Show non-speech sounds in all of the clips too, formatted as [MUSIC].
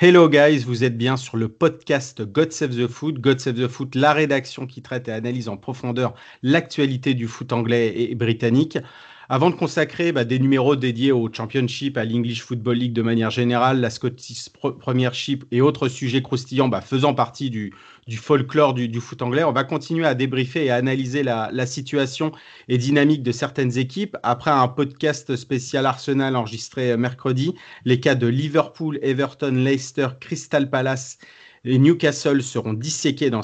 Hello guys, vous êtes bien sur le podcast God Save the Foot. God Save the Foot, la rédaction qui traite et analyse en profondeur l'actualité du foot anglais et britannique. Avant de consacrer bah, des numéros dédiés au Championship, à l'English Football League de manière générale, la Scottish Premiership et autres sujets croustillants bah, faisant partie du, folklore du, foot anglais, on va continuer à débriefer et à analyser la, la, situation et dynamique de certaines équipes. Après un podcast spécial Arsenal enregistré mercredi, les cas de Liverpool, Everton, Leicester, Crystal Palace les Newcastle seront disséqués dans,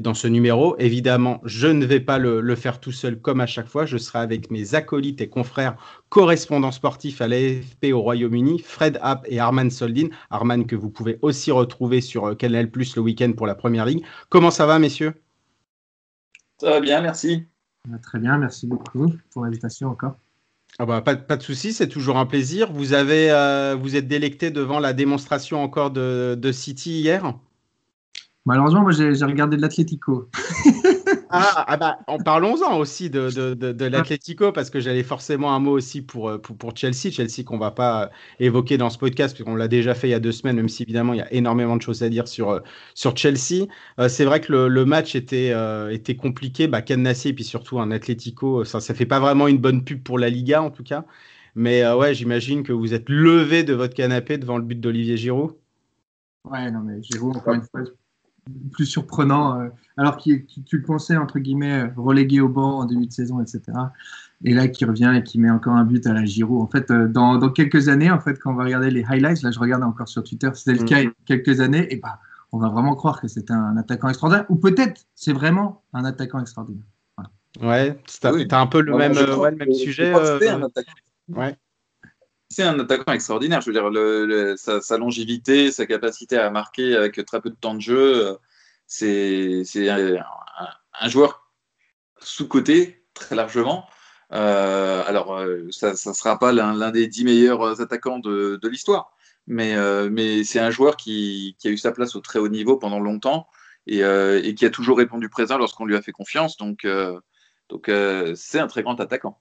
dans ce numéro. Évidemment, je ne vais pas le, faire tout seul comme à chaque fois. Je serai avec mes acolytes et confrères correspondants sportifs à l'AFP au Royaume-Uni, Fred App et Arman Soldin. Arman que vous pouvez aussi retrouver sur euh, Canal Plus le week-end pour la Première Ligue. Comment ça va, messieurs? Ça va bien, merci. Très bien, merci beaucoup pour l'invitation encore. Ah bah, pas, de souci, c'est toujours un plaisir. Vous, avez, euh, vous êtes délecté devant la démonstration encore de, de City hier? Malheureusement, moi, j'ai regardé de l'Atlético. [LAUGHS] ah, ah bah, en parlons-en aussi de, de, de, l'Atlético, parce que j'allais forcément un mot aussi pour, euh, pour, pour Chelsea. Chelsea qu'on va pas évoquer dans ce podcast, puisqu'on l'a déjà fait il y a deux semaines, même si évidemment il y a énormément de choses à dire sur, euh, sur Chelsea. Euh, c'est vrai que le, le match était, était compliqué. Bah, et puis surtout un Atlético, ça ne fait pas vraiment une bonne pub pour la Liga, en tout cas. Mais ouais, j'imagine que vous êtes levé de votre canapé devant le but d'Olivier Giroud. Ouais, non, mais Giroud, encore une fois, plus surprenant, euh, alors que tu le pensais, entre guillemets, relégué au banc en début de saison, etc. Et là, qui revient et qui met encore un but à la Giro. En fait, euh, dans, dans, quelques années, en fait, quand on va regarder les highlights, là, je regarde encore sur Twitter, c'était le cas il y a quelques années, et bah, on va vraiment croire que c'est un attaquant extraordinaire, ou peut-être c'est vraiment un attaquant extraordinaire. Ouais, tu as, un peu le, même, ouais, le même sujet. ouais c'est un attaquant extraordinaire. Je veux dire, sa, longévité, sa capacité à marquer avec très peu de temps de jeu, c'est un, joueur sous-côté très largement. Euh, alors, euh, ça ne sera pas l'un des dix meilleurs attaquants de, l'histoire, mais, euh, c'est un joueur qui, a eu sa place au très haut niveau pendant longtemps et, qui a toujours répondu présent lorsqu'on lui a fait confiance. Donc c'est un très grand attaquant.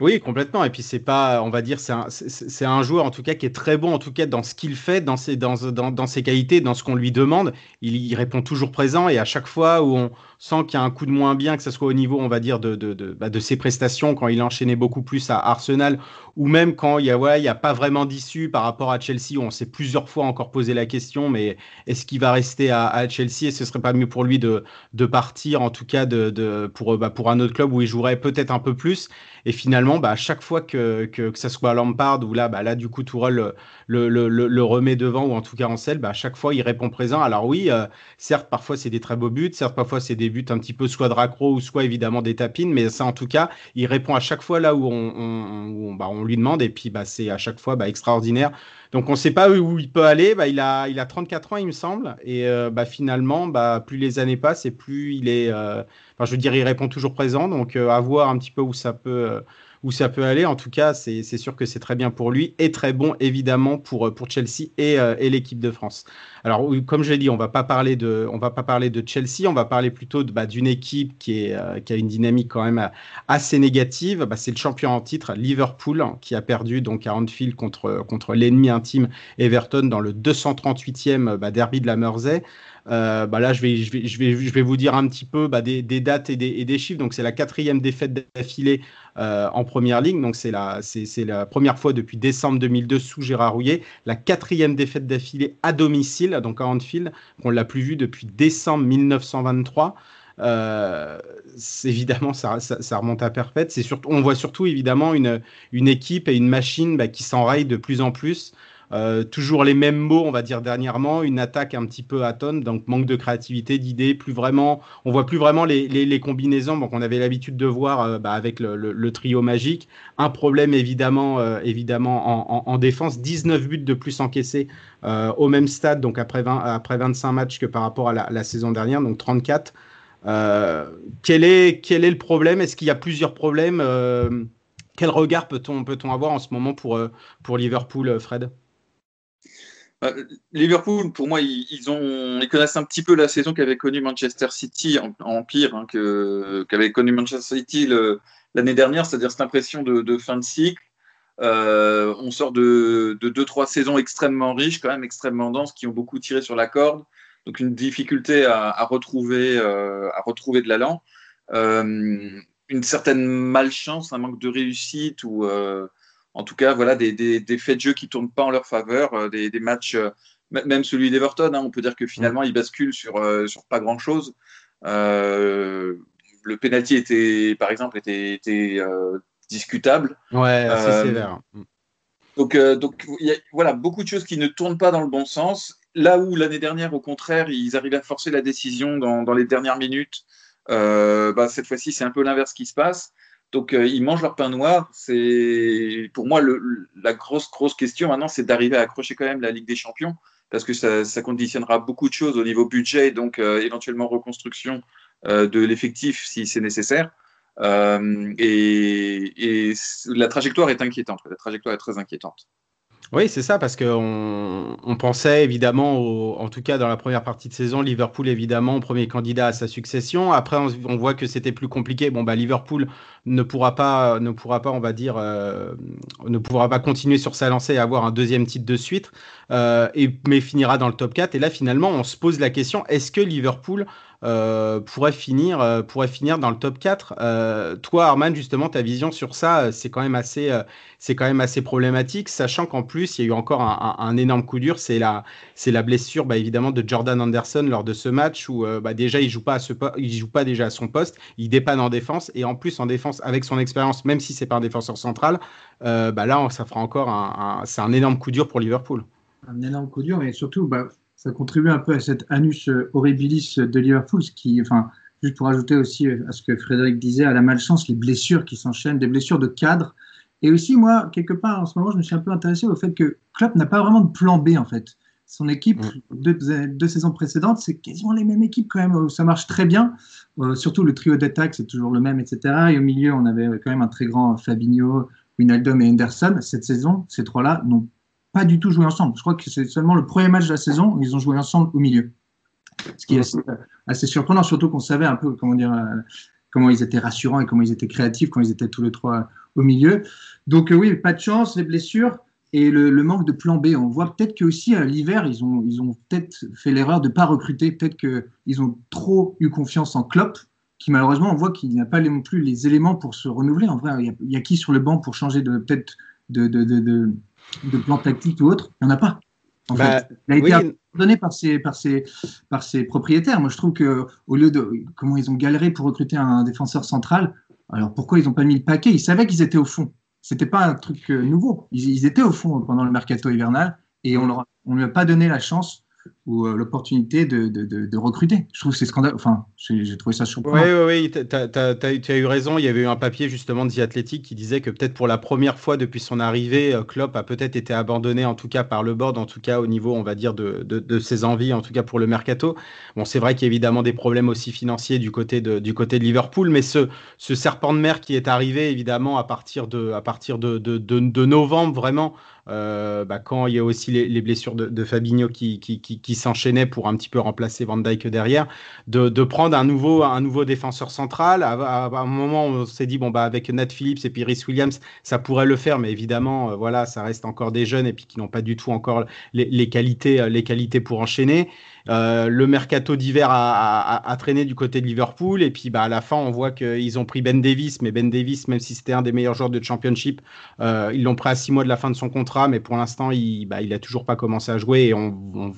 Oui, complètement. Et puis c'est pas, on va dire, c'est un, c'est un joueur en tout cas qui est très bon en tout cas dans ce qu'il fait, dans ses, dans, dans, dans ses qualités, dans ce qu'on lui demande. Il, il, répond toujours présent et à chaque fois où on sent qu'il y a un coup de moins bien, que ce soit au niveau, on va dire, de, de, de, bah, de ses prestations quand il enchaînait beaucoup plus à Arsenal ou même quand il y a, ouais, a pas vraiment d'issue par rapport à Chelsea où on s'est plusieurs fois encore posé la question, mais est-ce qu'il va rester à, à, Chelsea et ce serait pas mieux pour lui de, de partir en tout cas de, pour, bah, pour un autre club où il jouerait peut-être un peu plus? Et finalement, bah, à chaque fois que, que, que ça soit Lampard ou là, bah, là du coup, Tourelle le, le, le, le, remet devant ou en tout cas en selle, bah, à chaque fois, il répond présent. Alors oui, euh, certes, parfois, c'est des très beaux buts, certes, parfois, c'est des un petit peu soit de raccro ou soit évidemment des tapines, mais ça, en tout cas, il répond à chaque fois là où on, on, on, bah, on lui demande et puis bah, c'est à chaque fois bah, extraordinaire. Donc on ne sait pas où il peut aller. Bah, il, a, il a 34 ans, il me semble. Et euh, bah, finalement, bah, plus les années passent et plus il est. Euh, je veux dire, il répond toujours présent. Donc euh, à voir un petit peu où ça peut, où ça peut aller. En tout cas, c'est sûr que c'est très bien pour lui et très bon évidemment pour, pour Chelsea et, euh, et l'équipe de France. Alors, comme je l'ai dit, on va pas parler de, va pas parler de Chelsea, on va parler plutôt bah, d'une équipe qui, est, euh, qui a une dynamique quand même assez négative. Bah, c'est le champion en titre, Liverpool, qui a perdu donc à Anfield contre, contre l'ennemi intime Everton dans le 238e bah, derby de la Mersey. Euh, bah là, je vais, je, vais, je, vais, je vais vous dire un petit peu bah, des, dates et des, chiffres. Donc, c'est la quatrième défaite d'affilée euh, en première ligne. Donc, c'est la, c'est, la première fois depuis décembre 2002 sous Gérard Rouillet. La quatrième défaite d'affilée à domicile, donc à Anfield, qu'on l'a plus vu depuis décembre 1923. Euh, évidemment, ça, ça, remonte à perpète. On voit surtout évidemment une, une équipe et une machine bah, qui s'enraye de plus en plus. Euh, toujours les mêmes mots, on va dire dernièrement, une attaque un petit peu atone, donc manque de créativité, d'idées, plus vraiment, on voit plus vraiment les, combinaisons donc on avait l'habitude de voir euh, bah, avec le, trio magique. Un problème évidemment, euh, évidemment en, en, défense, 19 buts de plus encaissés au même stade, donc après, 20, après 25 matchs que par rapport à la, saison dernière, donc 34. quel, est, le problème? Est-ce qu'il y a plusieurs problèmes? Quel regard peut-on peut avoir en ce moment pour, Liverpool, Fred? Liverpool, pour moi, ils, ont, connaissent un petit peu la saison qu'avait connue Manchester City en, pire, hein, qu'avait connu Manchester City l'année dernière, c'est-à-dire cette impression de, fin de cycle. Euh, on sort de, deux, trois saisons extrêmement riches, quand même extrêmement denses, qui ont beaucoup tiré sur la corde. Donc une difficulté à, retrouver, euh, à retrouver de l'allant. une certaine malchance, un manque de réussite ou en tout cas, voilà, des, des, faits de jeu qui ne tournent pas en leur faveur, euh, des, des matchs, euh, même celui d'Everton, hein, on peut dire que finalement, il bascule sur, euh, sur pas grand-chose. le penalty était, par exemple, était, était discutable. Ouais, assez sévère. Donc, donc y a, voilà, beaucoup de choses qui ne tournent pas dans le bon sens. Là où l'année dernière, au contraire, ils arrivaient à forcer la décision dans, dans les dernières minutes, bah, cette fois-ci, c'est un peu l'inverse qui se passe. Donc, euh, ils mangent leur pain noir. C'est pour moi la grosse, grosse question maintenant, c'est d'arriver à accrocher quand même la Ligue des Champions parce que ça, conditionnera beaucoup de choses au niveau budget, donc euh, éventuellement reconstruction euh, de l'effectif si c'est nécessaire. et, la trajectoire est inquiétante. La trajectoire est très inquiétante. Oui, c'est ça, parce qu'on on pensait évidemment, en tout cas dans la première partie de saison, Liverpool évidemment premier candidat à sa succession. Après, on, voit que c'était plus compliqué. Bon, bah Liverpool ne pourra pas, ne on va dire, euh, ne pourra pas continuer sur sa lancée et avoir un deuxième titre de suite, euh, et, mais finira dans le top 4. Et là, finalement, on se pose la question est-ce que Liverpool euh, pourrait, finir, euh, pourrait finir dans le top 4. Euh, toi, Arman, justement, ta vision sur ça, c'est quand, même assez, quand même assez problématique, sachant qu'en plus, il y a eu encore un, énorme coup dur, c'est la, la blessure bah, évidemment de Jordan Anderson lors de ce match où bah, déjà il joue pas joue pas déjà à son poste, il dépanne en défense et en plus en défense avec son expérience, même si c'est pas un défenseur central, bah, là ça fera encore un, un énorme coup dur pour Liverpool. Un énorme coup dur, mais surtout ça contribue un peu à cet anus horribilis de Liverpool, ce qui, enfin, juste pour ajouter aussi à ce que Frédéric disait, à la malchance, les blessures qui s'enchaînent, des blessures de cadre. Et aussi, moi, quelque part, en ce moment, je me suis un peu intéressé au fait que Klopp n'a pas vraiment de plan B, en fait. Son équipe, mm. deux, deux, saisons précédentes, c'est quasiment les mêmes équipes quand même, ça marche très bien. Euh, surtout le trio d'attaque, c'est toujours le même, etc. Et au milieu, on avait quand même un très grand Fabinho, Wijnaldum et Henderson. Cette saison, ces trois-là n'ont pas du tout joué ensemble. Je crois que c'est seulement le premier match de la saison où ils ont joué ensemble au milieu. Ce qui est assez, surprenant, surtout qu'on savait un peu comment dire, euh, comment ils étaient rassurants et comment ils étaient créatifs quand ils étaient tous les trois au milieu. Donc euh, oui, pas de chance, les blessures et le, manque de plan B. On voit peut-être que aussi à l'hiver, ils ont, ils ont peut-être fait l'erreur de ne pas recruter. Peut-être qu'ils ont trop eu confiance en Klopp, qui malheureusement, on voit qu'il n'a pas non plus les éléments pour se renouveler. En vrai, il y, a, qui sur le banc pour changer de peut-être de, de plan tactique ou autre, il n'y en a pas. En bah, fait. Il a été abandonné par ses, par, ses, par ses propriétaires. Moi, je trouve que au lieu de comment ils ont galéré pour recruter un défenseur central, alors pourquoi ils n'ont pas mis le paquet? Ils savaient qu'ils étaient au fond. C'était pas un truc euh, nouveau. Ils, étaient au fond pendant le mercato hivernal et on ne lui a pas donné la chance ou euh, l'opportunité de, de, recruter. Je trouve que c'est scandaleux. Enfin, j'ai trouvé ça surprenant. Oui, oui, oui, tu as, eu raison. Il y avait eu un papier justement de The Athletic qui disait que peut-être pour la première fois depuis son arrivée, euh, Klopp a peut-être été abandonné, en tout cas par le board, en tout cas au niveau, on va dire, de, ses envies, en tout cas pour le mercato. Bon, c'est vrai qu'il y a évidemment des problèmes aussi financiers du côté de, du côté de Liverpool, mais ce, serpent de mer qui est arrivé évidemment à partir de, à partir de, de novembre, vraiment, euh, bah, quand il y a aussi les, blessures de, Fabinho qui, qui, qui, s'enchaînaient pour un petit peu remplacer Van Dijk derrière, de, prendre un nouveau, un nouveau défenseur central. À, un moment, on s'est dit, bon, bah, avec Nat Phillips et puis Rhys Williams, ça pourrait le faire, mais évidemment, euh, voilà, ça reste encore des jeunes et puis qui n'ont pas du tout encore les, les, qualités, euh, les qualités pour enchaîner. Euh, le mercato d'hiver a, traîné du côté de Liverpool. Et puis bah, à la fin, on voit qu'ils ont pris Ben Davis. Mais Ben Davis, même si c'était un des meilleurs joueurs de Championship, ils l'ont pris à six mois de la fin de son contrat. Mais pour l'instant, il, bah, il toujours pas commencé à jouer. Et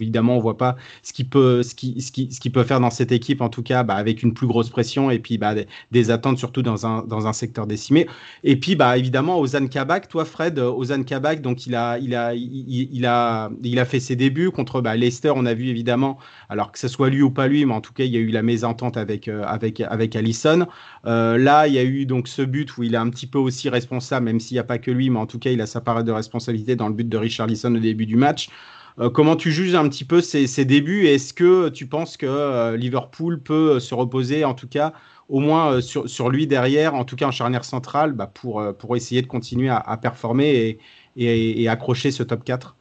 évidemment, on voit pas ce qu'il peut, ce qui, ce qui, ce qui peut faire dans cette équipe, en tout cas, bah, avec une plus grosse pression et puis bah, des, attentes surtout dans un, dans un secteur décimé. Et puis, bah, évidemment, Ozan Kabak, toi, Fred, Ozan Kabak, donc il a, il a, il, a, il a fait ses débuts contre bah, Leicester. On a vu évidemment, alors que ce soit lui ou pas lui, mais en tout cas, il y a eu la mésentente avec, euh, avec, Allison. Euh, là, il y a eu donc ce but où il est un petit peu aussi responsable, même s'il n'y a pas que lui, mais en tout cas, il a sa part de responsabilité dans le but de Richard Allison au début du match. Euh, comment tu juges un petit peu ces, débuts? Est-ce que tu penses que Liverpool peut se reposer, en tout cas, au moins sur, sur, lui derrière, en tout cas en charnière centrale, bah, pour, pour essayer de continuer à, performer et, et, accrocher ce top 4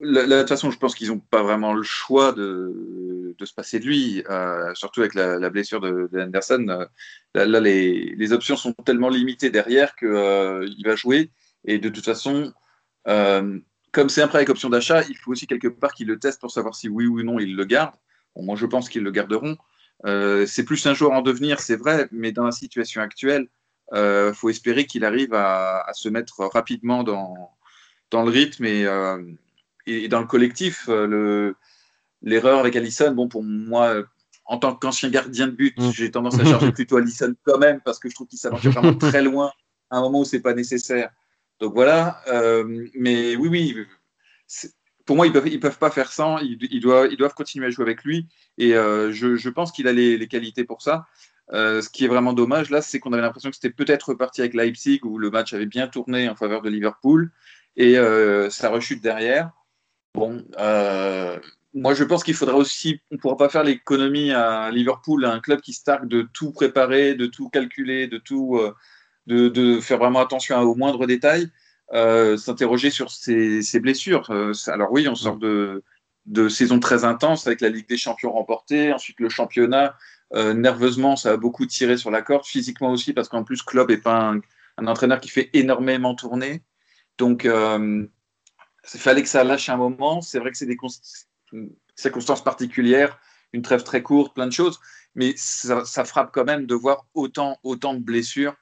de toute façon, je pense qu'ils n'ont pas vraiment le choix de, de se passer de lui, euh, surtout avec la, blessure de, Anderson. Euh, là, les, les, options sont tellement limitées derrière qu'il euh, va jouer. Et de toute façon, comme c'est un prêt avec option d'achat, il faut aussi quelque part qu'ils le testent pour savoir si oui ou non ils le gardent. moi, je pense qu'ils le garderont. c'est plus un joueur en devenir, c'est vrai, mais dans la situation actuelle, il faut espérer qu'il arrive à, à, se mettre rapidement dans, dans le rythme et et dans le collectif, euh, l'erreur avec Allison, bon, pour moi, en tant qu'ancien gardien de but, mm. j'ai tendance à charger [LAUGHS] plutôt Allison quand même, parce que je trouve qu'il s'avance vraiment [LAUGHS] très loin à un moment où c'est pas nécessaire. Donc voilà, euh, mais oui, oui, pour moi, ils peuvent, ils peuvent pas faire sans, ils, doivent, ils doivent continuer à jouer avec lui, et euh, je, je, pense qu'il a les, les, qualités pour ça. ce qui est vraiment dommage là, c'est qu'on avait l'impression que c'était peut-être reparti avec Leipzig, où le match avait bien tourné en faveur de Liverpool, et ça rechute derrière. Bon, euh, moi je pense qu'il faudra aussi, on ne pourra pas faire l'économie à Liverpool, un club qui se targue de tout préparer, de tout calculer, de tout, euh, de, faire vraiment attention aux moindres détails, euh, s'interroger sur ses, blessures. alors oui, on sort de, saisons très intenses avec la Ligue des Champions remportée, ensuite le championnat. nerveusement, ça a beaucoup tiré sur la corde, physiquement aussi, parce qu'en plus, Klopp n'est pas un, entraîneur qui fait énormément tourner. Donc, il fallait que ça lâche un moment. C'est vrai que c'est des circonstances particulières, une trêve très courte, plein de choses, mais ça, frappe quand même de voir autant, autant de blessures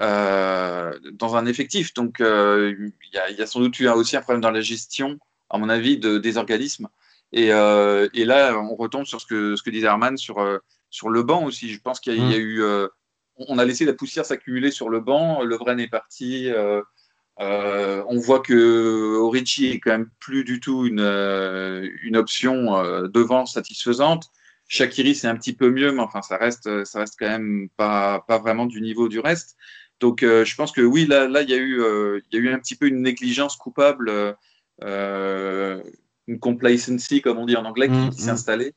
euh, dans un effectif. Donc, euh, il y, a sans doute eu aussi un problème dans la gestion, à mon avis, de, des organismes. Et, euh, et, là, on retombe sur ce que, ce que disait Herman sur, sur le banc aussi. Je pense qu'il y, a mmh. eu. on a laissé la poussière s'accumuler sur le banc. Le vrai est parti. Euh, on voit que Origi est quand même plus du tout une, euh, une option euh, devant satisfaisante. Shakiri, c'est un petit peu mieux, mais enfin, ça reste, ça reste quand même pas, pas vraiment du niveau du reste. Donc, je pense que oui, là, là, il y a eu, il y a eu un petit peu une négligence coupable, une complacency, comme on dit en anglais, qui, mmh, s'est mmh. installée.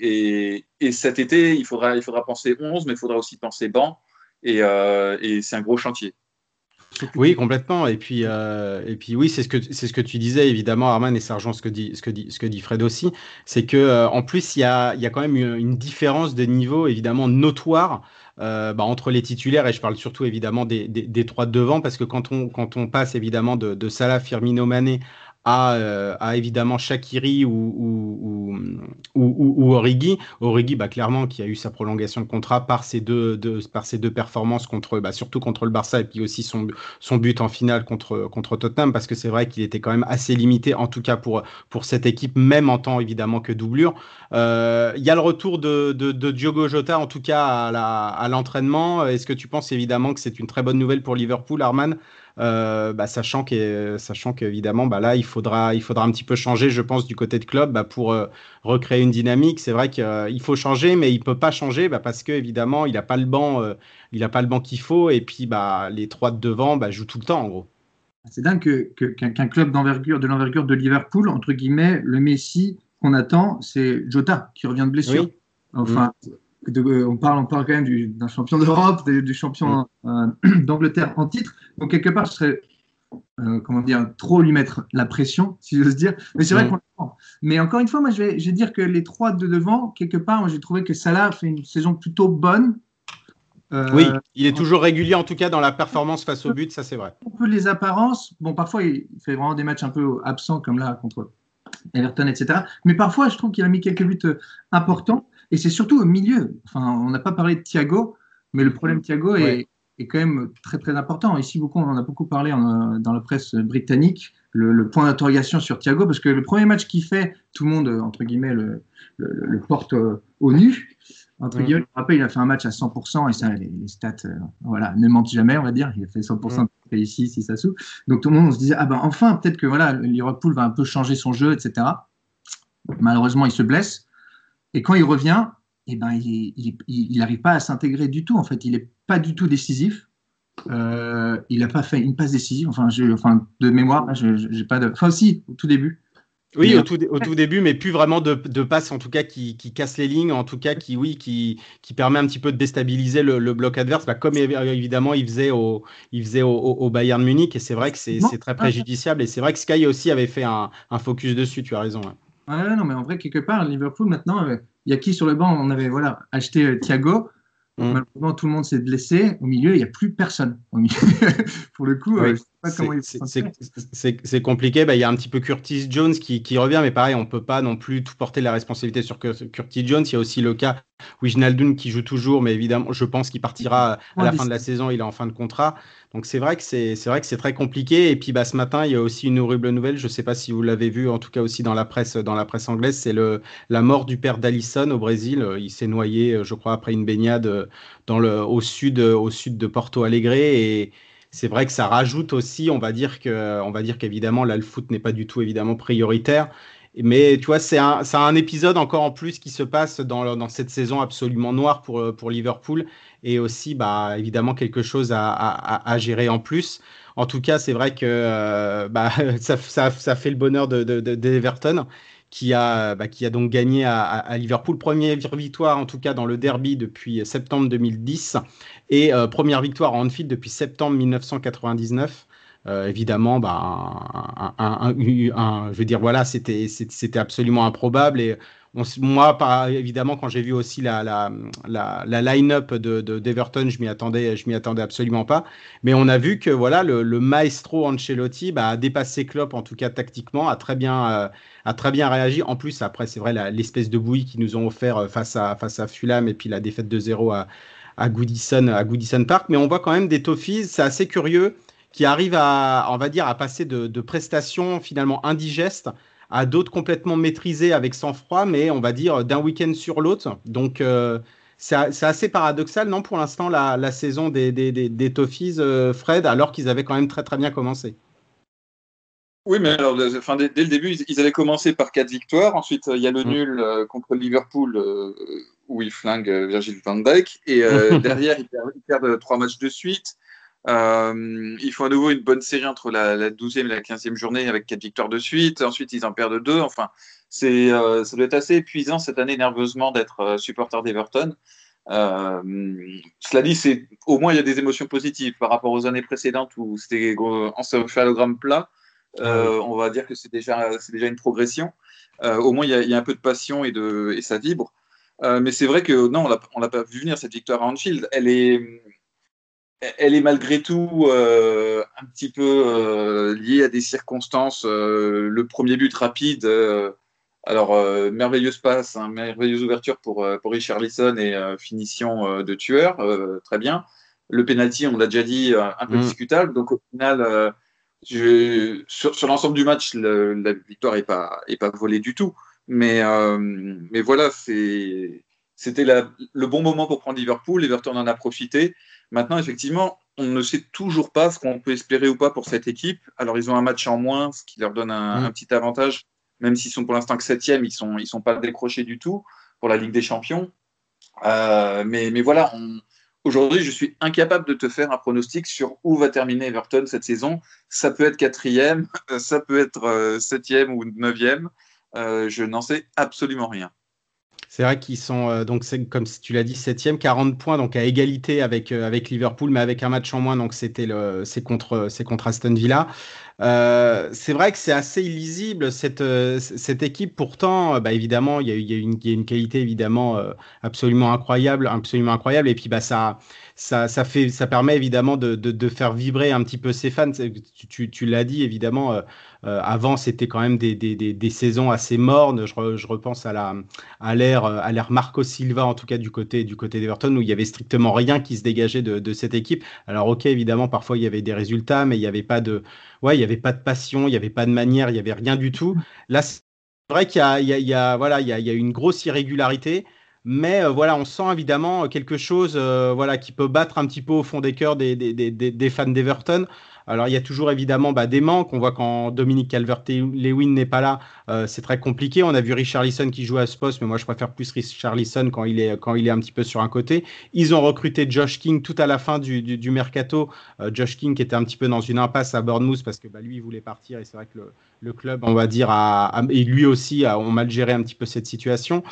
Et, et, cet été, il faudra, il faudra penser 11, mais il faudra aussi penser banc. Et, et c'est un gros chantier. Oui, complètement. Et puis, euh, et puis oui, c'est ce que c'est ce que tu disais évidemment, Arman, et ça rejoint ce que dit ce que dit ce que dit Fred aussi, c'est que euh, en plus il y a il y a quand même une, différence de niveau évidemment notoire euh, bah, entre les titulaires et je parle surtout évidemment des, des, des, trois de devant parce que quand on quand on passe évidemment de, de Salah, Firmino, Mané à, euh, évidemment Shakiri ou, Origi. Origi, bah, clairement, qui a eu sa prolongation de contrat par ses deux, performances, contre, bah, surtout contre le Barça et puis aussi son, but en finale contre, Tottenham, parce que c'est vrai qu'il était quand même assez limité, en tout cas pour, pour cette équipe, même en tant évidemment que doublure. Euh, il y a le retour de, Diogo Jota, en tout cas à l'entraînement. Est-ce que tu penses évidemment que c'est une très bonne nouvelle pour Liverpool, Arman euh, bah, sachant sachant qu'évidemment, bah, là, il faudra, il faudra un petit peu changer, je pense, du côté de club bah, pour euh, recréer une dynamique. C'est vrai qu'il euh, faut changer, mais il peut pas changer bah, parce qu'évidemment, il n'a pas le banc, il a pas le banc qu'il faut, et puis bah, les trois de devant bah, jouent tout le temps, en gros. C'est dingue qu'un que, club d'envergure, de l'envergure de Liverpool, entre guillemets, le Messi qu'on attend, c'est Jota qui revient de blessure. Enfin, on, parle, on parle quand même d'un champion d'Europe, du, champion euh, [CLEARS THROAT] d'Angleterre en titre. Donc, quelque part, ce serait, euh, comment dire, trop lui mettre la pression, si j'ose dire. Mais c'est vrai qu'on Mais encore une fois, moi, je vais, dire que les trois de devant, quelque part, j'ai trouvé que Salah fait une saison plutôt bonne. Euh, oui, il est toujours régulier, en tout cas, dans la performance face au but, ça c'est vrai. Un peu les apparences. Bon, parfois, il fait vraiment des matchs un peu absents, comme là, contre Everton, etc. Mais parfois, je trouve qu'il a mis quelques buts importants. Et c'est surtout au milieu. Enfin, on n'a pas parlé de Thiago, mais le problème Thiago est, est, quand même très très important. Ici, beaucoup, on en a beaucoup parlé dans la presse britannique. le, point d'interrogation sur Thiago, parce que le premier match qu'il fait, tout le monde, entre guillemets, le, le, porte au nu. Entre guillemets, je rappelle, il a fait un match à 100%, et ça, les, stats, voilà, ne mentent jamais, on va dire. Il a fait 100% de ici, si ça sous. Donc tout le monde on se disait, ah ben enfin, peut-être que voilà, Liverpool va un peu changer son jeu, etc. Malheureusement, il se blesse. Et quand il revient, eh ben, il n'arrive pas à s'intégrer du tout. En fait, il n'est pas du tout décisif. Euh, il n'a pas fait une passe décisive. Enfin, enfin de mémoire, je n'ai pas de. Enfin, si, au tout début. Oui, au tout, au tout, début, mais plus vraiment de, de passes en tout cas qui, qui cassent les lignes, en tout cas qui, oui, qui, qui permet un petit peu de déstabiliser le, le bloc adverse, bah, comme évidemment il faisait au, il faisait au, au Bayern Munich, et c'est vrai que c'est très préjudiciable, et c'est vrai que Sky aussi avait fait un, un focus dessus, tu as raison. Ouais. Non, mais en vrai, quelque part, Liverpool maintenant, euh, il y a qui sur le banc? On avait voilà, acheté euh, Thiago. Mm. Malheureusement, tout le monde s'est blessé. Au milieu, il n'y a plus personne. [LAUGHS] Pour le coup, euh, c'est compliqué. Bah, il y a un petit peu Curtis Jones qui, qui revient, mais pareil, on ne peut pas non plus tout porter la responsabilité sur Curtis Jones. Il y a aussi le cas Wijnaldum qui joue toujours, mais évidemment, je pense qu'il partira à la fin de la saison. Il est en fin de contrat. Donc c'est vrai que c'est vrai que c'est très compliqué. Et puis bah, ce matin, il y a aussi une horrible nouvelle. Je ne sais pas si vous l'avez vu, en tout cas aussi dans la presse, dans la presse anglaise, c'est le la mort du père d'Alisson au Brésil. Il s'est noyé, je crois, après une baignade dans le au sud au sud de Porto Alegre et c'est vrai que ça rajoute aussi, on va dire que, on va dire qu'évidemment là le foot n'est pas du tout évidemment prioritaire, mais tu vois, c'est un, un, épisode encore en plus qui se passe dans, dans cette saison absolument noire pour, pour Liverpool et aussi, bah, évidemment, quelque chose à, à, gérer en plus. En tout cas, c'est vrai que euh, bah, [LAUGHS] ça, ça, fait le bonheur d'Everton. De, de, qui a, bah, qui a donc gagné à, à, Liverpool. Première victoire, en tout cas, dans le derby depuis septembre 2010 et euh, première victoire en Anfield depuis septembre 1999. Euh, évidemment, bah, un, je veux dire, voilà, c'était absolument improbable. Et moi, évidemment, quand j'ai vu aussi la, la, la, line-up de, d'Everton, je m'y attendais, m'y attendais absolument pas. Mais on a vu que voilà, le, maestro Ancelotti bah, a dépassé Klopp, en tout cas tactiquement, a très bien, euh, a très bien réagi. En plus, après, c'est vrai, l'espèce de bouillie qu'ils nous ont offert face à, face à Fulham et puis la défaite de 0 à, à Goodison, à Goodison Park. Mais on voit quand même des Toffees, c'est assez curieux, qui arrivent à, on va dire, à passer de, de prestations finalement indigestes à d'autres complètement maîtrisés avec sang-froid, mais on va dire d'un week-end sur l'autre. Donc euh, c'est assez paradoxal, non, pour l'instant, la, la, saison des, des, des, des Toffees, euh, Fred, alors qu'ils avaient quand même très très bien commencé. Oui, mais alors, enfin, dès, dès, le début, ils, avaient commencé par quatre victoires. Ensuite, il y a le mmh. nul euh, contre Liverpool euh, où ils flinguent Virgil van Dijk. Et euh, [LAUGHS] derrière, ils perdent, ils perdent, trois matchs de suite. Euh, ils font à nouveau une bonne série entre la, la 12e et la 15e journée avec quatre victoires de suite. Ensuite, ils en perdent deux. Enfin, c'est, euh, ça doit être assez épuisant cette année nerveusement d'être euh, supporter d'Everton. Euh, cela dit, c'est au moins il y a des émotions positives par rapport aux années précédentes où c'était en céphalogramme plat. Euh, on va dire que c'est déjà, c'est déjà une progression. Euh, au moins, il y, a, il y, a, un peu de passion et, de, et ça vibre. Mais c'est vrai que non, on l'a pas vu venir cette victoire à Anfield. Elle est, elle est malgré tout euh, un petit peu euh, liée à des circonstances. Euh, le premier but rapide, euh, alors euh, merveilleuse passe, hein, merveilleuse ouverture pour, pour Richarlison et finition de tueur, très bien. Le penalty, on l'a déjà dit, un peu mmh. discutable. Donc au final, je, sur, sur l'ensemble du match, le, la victoire n'est pas, est pas volée du tout. Mais, mais voilà, c'était le bon moment pour prendre Liverpool. Everton en a profité. Maintenant, effectivement, on ne sait toujours pas ce qu'on peut espérer ou pas pour cette équipe. Alors, ils ont un match en moins, ce qui leur donne un, mmh. un petit avantage, même s'ils sont pour l'instant que septième, ils sont, ils sont pas décrochés du tout pour la Ligue des Champions. Euh, mais, mais voilà, on... aujourd'hui, je suis incapable de te faire un pronostic sur où va terminer Everton cette saison. Ça peut être quatrième, [LAUGHS] ça peut être euh, septième ou neuvième. Euh, je n'en sais absolument rien. C'est vrai qu'ils sont, euh, donc comme tu l'as dit, 7e, 40 points, donc à égalité avec, euh, avec Liverpool, mais avec un match en moins, donc c'était c'est contre Aston Villa. Euh, c'est vrai que c'est assez illisible cette, euh, cette équipe. Pourtant, bah, évidemment, il y, y y a une qualité évidemment absolument incroyable, absolument incroyable. Et puis bah ça, ça, ça, fait, ça permet évidemment de, de, de, faire vibrer un petit peu ses fans. Tu, tu, l'as dit, évidemment, euh, euh, avant, c'était quand même des, des, des, des, saisons assez mornes. Je, je repense à l'ère à l'ère à l'ère Marco Silva, en tout cas du côté, du côté d'Everton, où il y avait strictement rien qui se dégageait de, de, cette équipe. Alors, ok, évidemment, parfois il y avait des résultats, mais il n'y avait pas de, il y avait pas de passion, il n'y avait pas de manière, il n'y avait rien du tout. Là, c'est vrai qu'il y a, voilà, il y a, une grosse irrégularité. Mais euh, voilà, on sent évidemment quelque chose euh, voilà, qui peut battre un petit peu au fond des cœurs des fans d'Everton. Alors, il y a toujours évidemment bah, des manques. On voit quand Dominique Calvert-Lewin n'est pas là, euh, c'est très compliqué. On a vu Richarlison qui joue à ce poste, mais moi, je préfère plus Richarlison quand il est, quand il est un petit peu sur un côté. Ils ont recruté Josh King tout à la fin du, du, mercato. Euh, Josh King qui était un petit peu dans une impasse à Bournemouth parce que bah, lui, il voulait partir et c'est vrai que le, le, club, on va dire, et lui aussi a, ont mal géré un petit peu cette situation.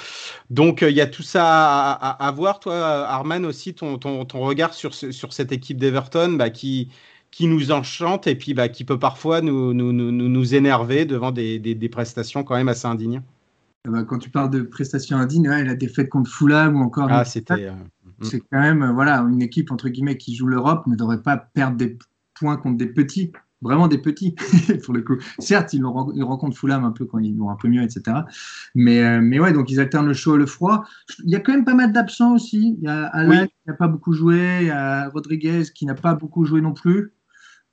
Donc, euh, il y a tout ça à, voir. Toi, Arman, aussi, ton, ton, ton regard sur, sur cette équipe d'Everton bah, qui qui nous enchante et puis bah, qui peut parfois nous, nous, nous, nous énerver devant des, des, des, prestations quand même assez indignes. Quand tu parles de prestations indignes, ouais, la défaite contre Fulham ou encore. Ah, c'était. Euh... C'est quand même voilà, une équipe entre guillemets qui joue l'Europe ne devrait pas perdre des points contre des petits, vraiment des petits [LAUGHS] pour le coup. Certes, ils, ils rencontrent Fulham un peu quand ils vont un peu mieux, etc. Mais, euh, mais ouais, donc ils alternent le chaud et le froid. Il y a quand même pas mal d'absents aussi. Il y a Alain oui. qui n'a pas beaucoup joué, il y a Rodriguez qui n'a pas beaucoup joué non plus.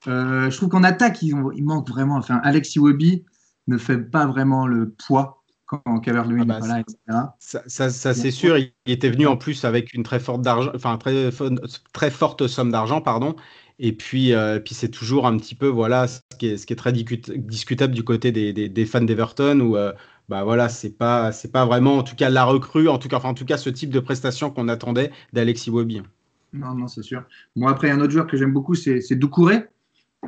Euh, je trouve qu'en attaque, ils, ont, ils, manquent vraiment. Enfin, Alex Iwobi ne fait pas vraiment le poids quand Calvert-Lewin ah bah, n'est pas là, etc. Ça, ça, ça c'est sûr. Il était venu en plus avec une très forte d'argent, enfin très, très forte somme d'argent, pardon. Et puis, euh, puis c'est toujours un petit peu voilà ce qui est, ce qui est très discutable du côté des, des, des fans d'Everton où euh, bah voilà c'est pas c'est pas vraiment en tout cas la recrue en tout cas enfin en tout cas ce type de prestation qu'on attendait d'Alexis Iwobi. Non non c'est sûr. Moi après un autre joueur que j'aime beaucoup c'est Doucouré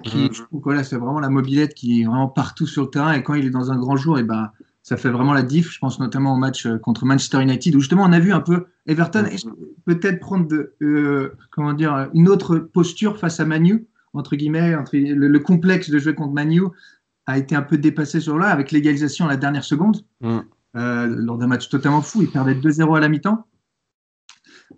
qui, mmh. que voilà, c'est vraiment la mobilette qui est vraiment partout sur le terrain. Et quand il est dans un grand jour, et ben, ça fait vraiment la diff. Je pense notamment au match contre Manchester United, où justement on a vu un peu Everton mmh. peut-être prendre de, euh, comment dire, une autre posture face à Manu, entre guillemets, entre le, le, complexe de jouer contre Manu a été un peu dépassé sur là, avec l'égalisation à la dernière seconde, mmh. euh, lors d'un match totalement fou. Il perdait 2-0 à la mi-temps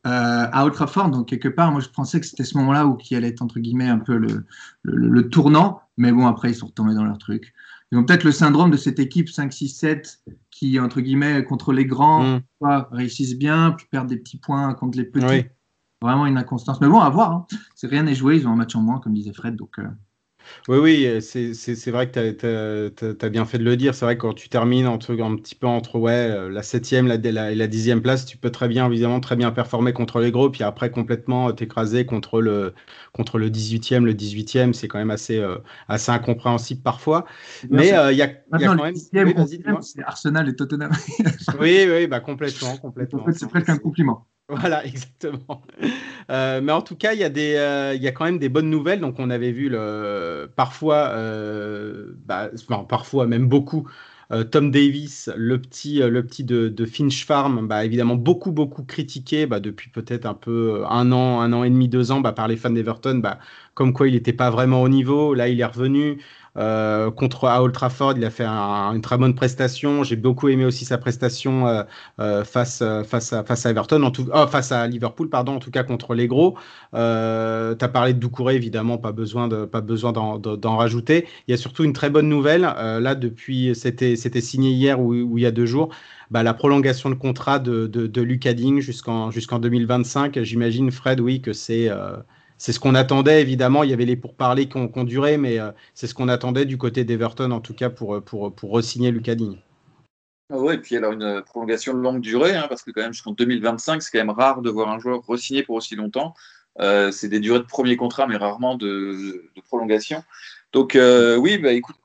euh, à Old Trafford. Donc, quelque part, moi, je pensais que c'était ce moment-là où qui allait être, entre guillemets, un peu le, le, le, tournant. Mais bon, après, ils sont retombés dans leur truc. Ils ont peut-être le syndrome de cette équipe 5-6-7 qui, entre guillemets, contre les grands, mm. réussissent bien, puis perdent des petits points contre les petits. Oui. Vraiment une inconstance. Mais bon, à voir. Hein. C'est rien n'est joué. Ils ont un match en moins, comme disait Fred. Donc. Euh... Oui, oui, c'est vrai que tu as, bien fait de le dire. C'est vrai que quand tu termines entre, un petit peu entre ouais, la septième la, la, et la dixième place, tu peux très bien, évidemment, très bien performer contre les gros, puis après complètement t'écraser contre le, contre le 18e, le 18e. C'est quand même assez, euh, assez incompréhensible parfois. Mais il euh, y, a, y a quand même. Oui, c'est Arsenal et Tottenham. oui, oui, bah, complètement. [LAUGHS] complètement. En fait, c'est presque un compliment. [LAUGHS] Voilà, exactement. Euh, mais en tout cas, il y, a euh, y a quand même des bonnes nouvelles. Donc, on avait vu le, parfois, euh, bah, parfois même beaucoup, Tom Davis, le petit, le petit de, de Finch Farm, bah, évidemment beaucoup, beaucoup critiqué bah, depuis peut-être un peu un an, un an et demi, deux ans bah, par les fans d'Everton, bah, comme quoi il n'était pas vraiment au niveau. Là, il est revenu. Euh, contre à Old Trafford, il a fait un, une très bonne prestation. J'ai beaucoup aimé aussi sa prestation euh, euh, face, face, à, face à Everton, en tout, oh, face à Liverpool, pardon, en tout cas contre les gros. Euh, tu as parlé de Doucouré, évidemment, pas besoin pas besoin d'en rajouter. Il y a surtout une très bonne nouvelle. là, depuis, c'était signé hier ou, il y a deux jours. Bah, la prolongation de contrat de, de, de Lucas Digne jusqu'en jusqu'en 2025. J'imagine, Fred, oui, que c'est c'est ce qu'on attendait, évidemment. Il y avait les pourparlers qui ont, qui duré, mais euh, c'est ce qu'on attendait du côté d'Everton, en tout cas, pour, pour, pour re-signer Lucas. Ah oui, et puis alors une prolongation de longue durée, hein, parce que quand même jusqu'en 2025, c'est quand même rare de voir un joueur re-signer pour aussi longtemps. Euh, c'est des durées de premier contrat, mais rarement de, de prolongation. Donc euh, oui, bah, écoute,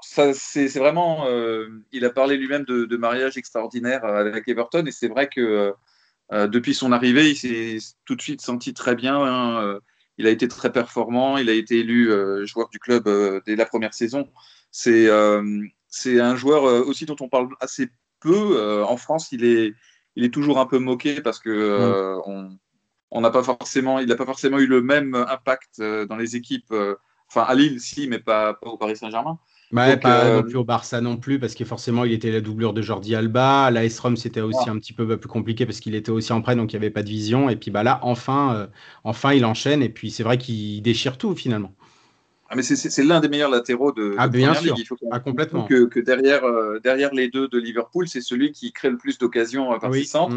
ça, c'est, vraiment. Euh, il a parlé lui-même de, mariage extraordinaire avec Everton, et c'est vrai que euh, depuis son arrivée, il s'est tout de suite senti très bien. Hein, il a été très performant. Il a été élu euh, joueur du club euh, dès la première saison. C'est euh, c'est un joueur aussi dont on parle assez peu. en France, il est, il est toujours un peu moqué parce que on, on n'a pas forcément, il n'a pas forcément eu le même impact dans les équipes. enfin, à Lille, si, mais pas, pas au Paris Saint-Germain. Bah, pas euh, non plus au Barça non plus, parce que forcément, il était la doublure de Jordi Alba. La S-Rom, c'était aussi un petit peu plus compliqué parce qu'il était aussi en prêt, donc il n'y avait pas de vision. Et puis bah, là, enfin, euh, enfin, il enchaîne. Et puis c'est vrai qu'il déchire tout finalement. Ah, mais c'est l'un des meilleurs latéraux de, ah, bien sûr. Il faut ah, complètement. Que, que derrière, euh, derrière les deux de Liverpool, c'est celui qui crée le plus d'occasions par oui. centre.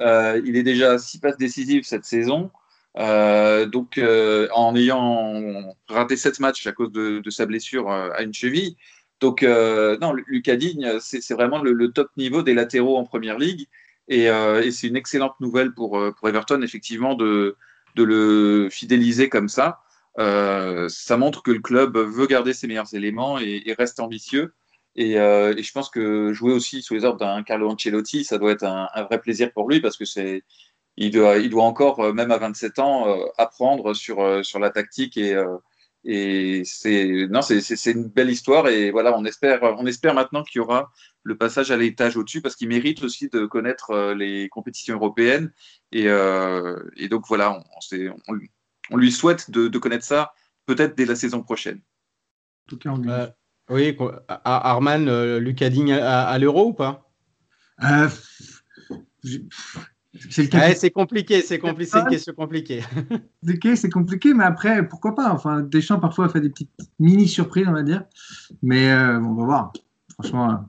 Mm. il est déjà à six passes décisives cette saison. Euh, donc, euh, en ayant raté sept matchs à cause de, sa blessure euh, à une cheville. Donc, non, Lucas Digne, c'est vraiment le, top niveau des latéraux en première ligue. Et, c'est une excellente nouvelle pour, Everton, effectivement, de, le fidéliser comme ça. ça montre que le club veut garder ses meilleurs éléments et, reste ambitieux. Et, je pense que jouer aussi sous les ordres d'un Carlo Ancelotti, ça doit être un, vrai plaisir pour lui parce que c'est il doit, il doit encore, euh, même à 27 ans, euh, apprendre sur, euh, sur la tactique et, et c'est non, c'est une belle histoire et voilà, on espère, on espère maintenant qu'il y aura le passage à l'étage au-dessus parce qu'il mérite aussi de connaître les compétitions européennes et, et donc voilà, on, on, on, lui souhaite de, de connaître ça peut-être dès la saison prochaine. En tout cas, oui, Arman, Lucas Digne à, à l'Euro ou pas? C'est compliqué, c'est compliqué, c'est une question compliquée. [LAUGHS] c'est compliqué, mais après, pourquoi pas Enfin, Deschamps parfois fait des petites mini surprises, on va dire. Mais euh, on va voir. Franchement,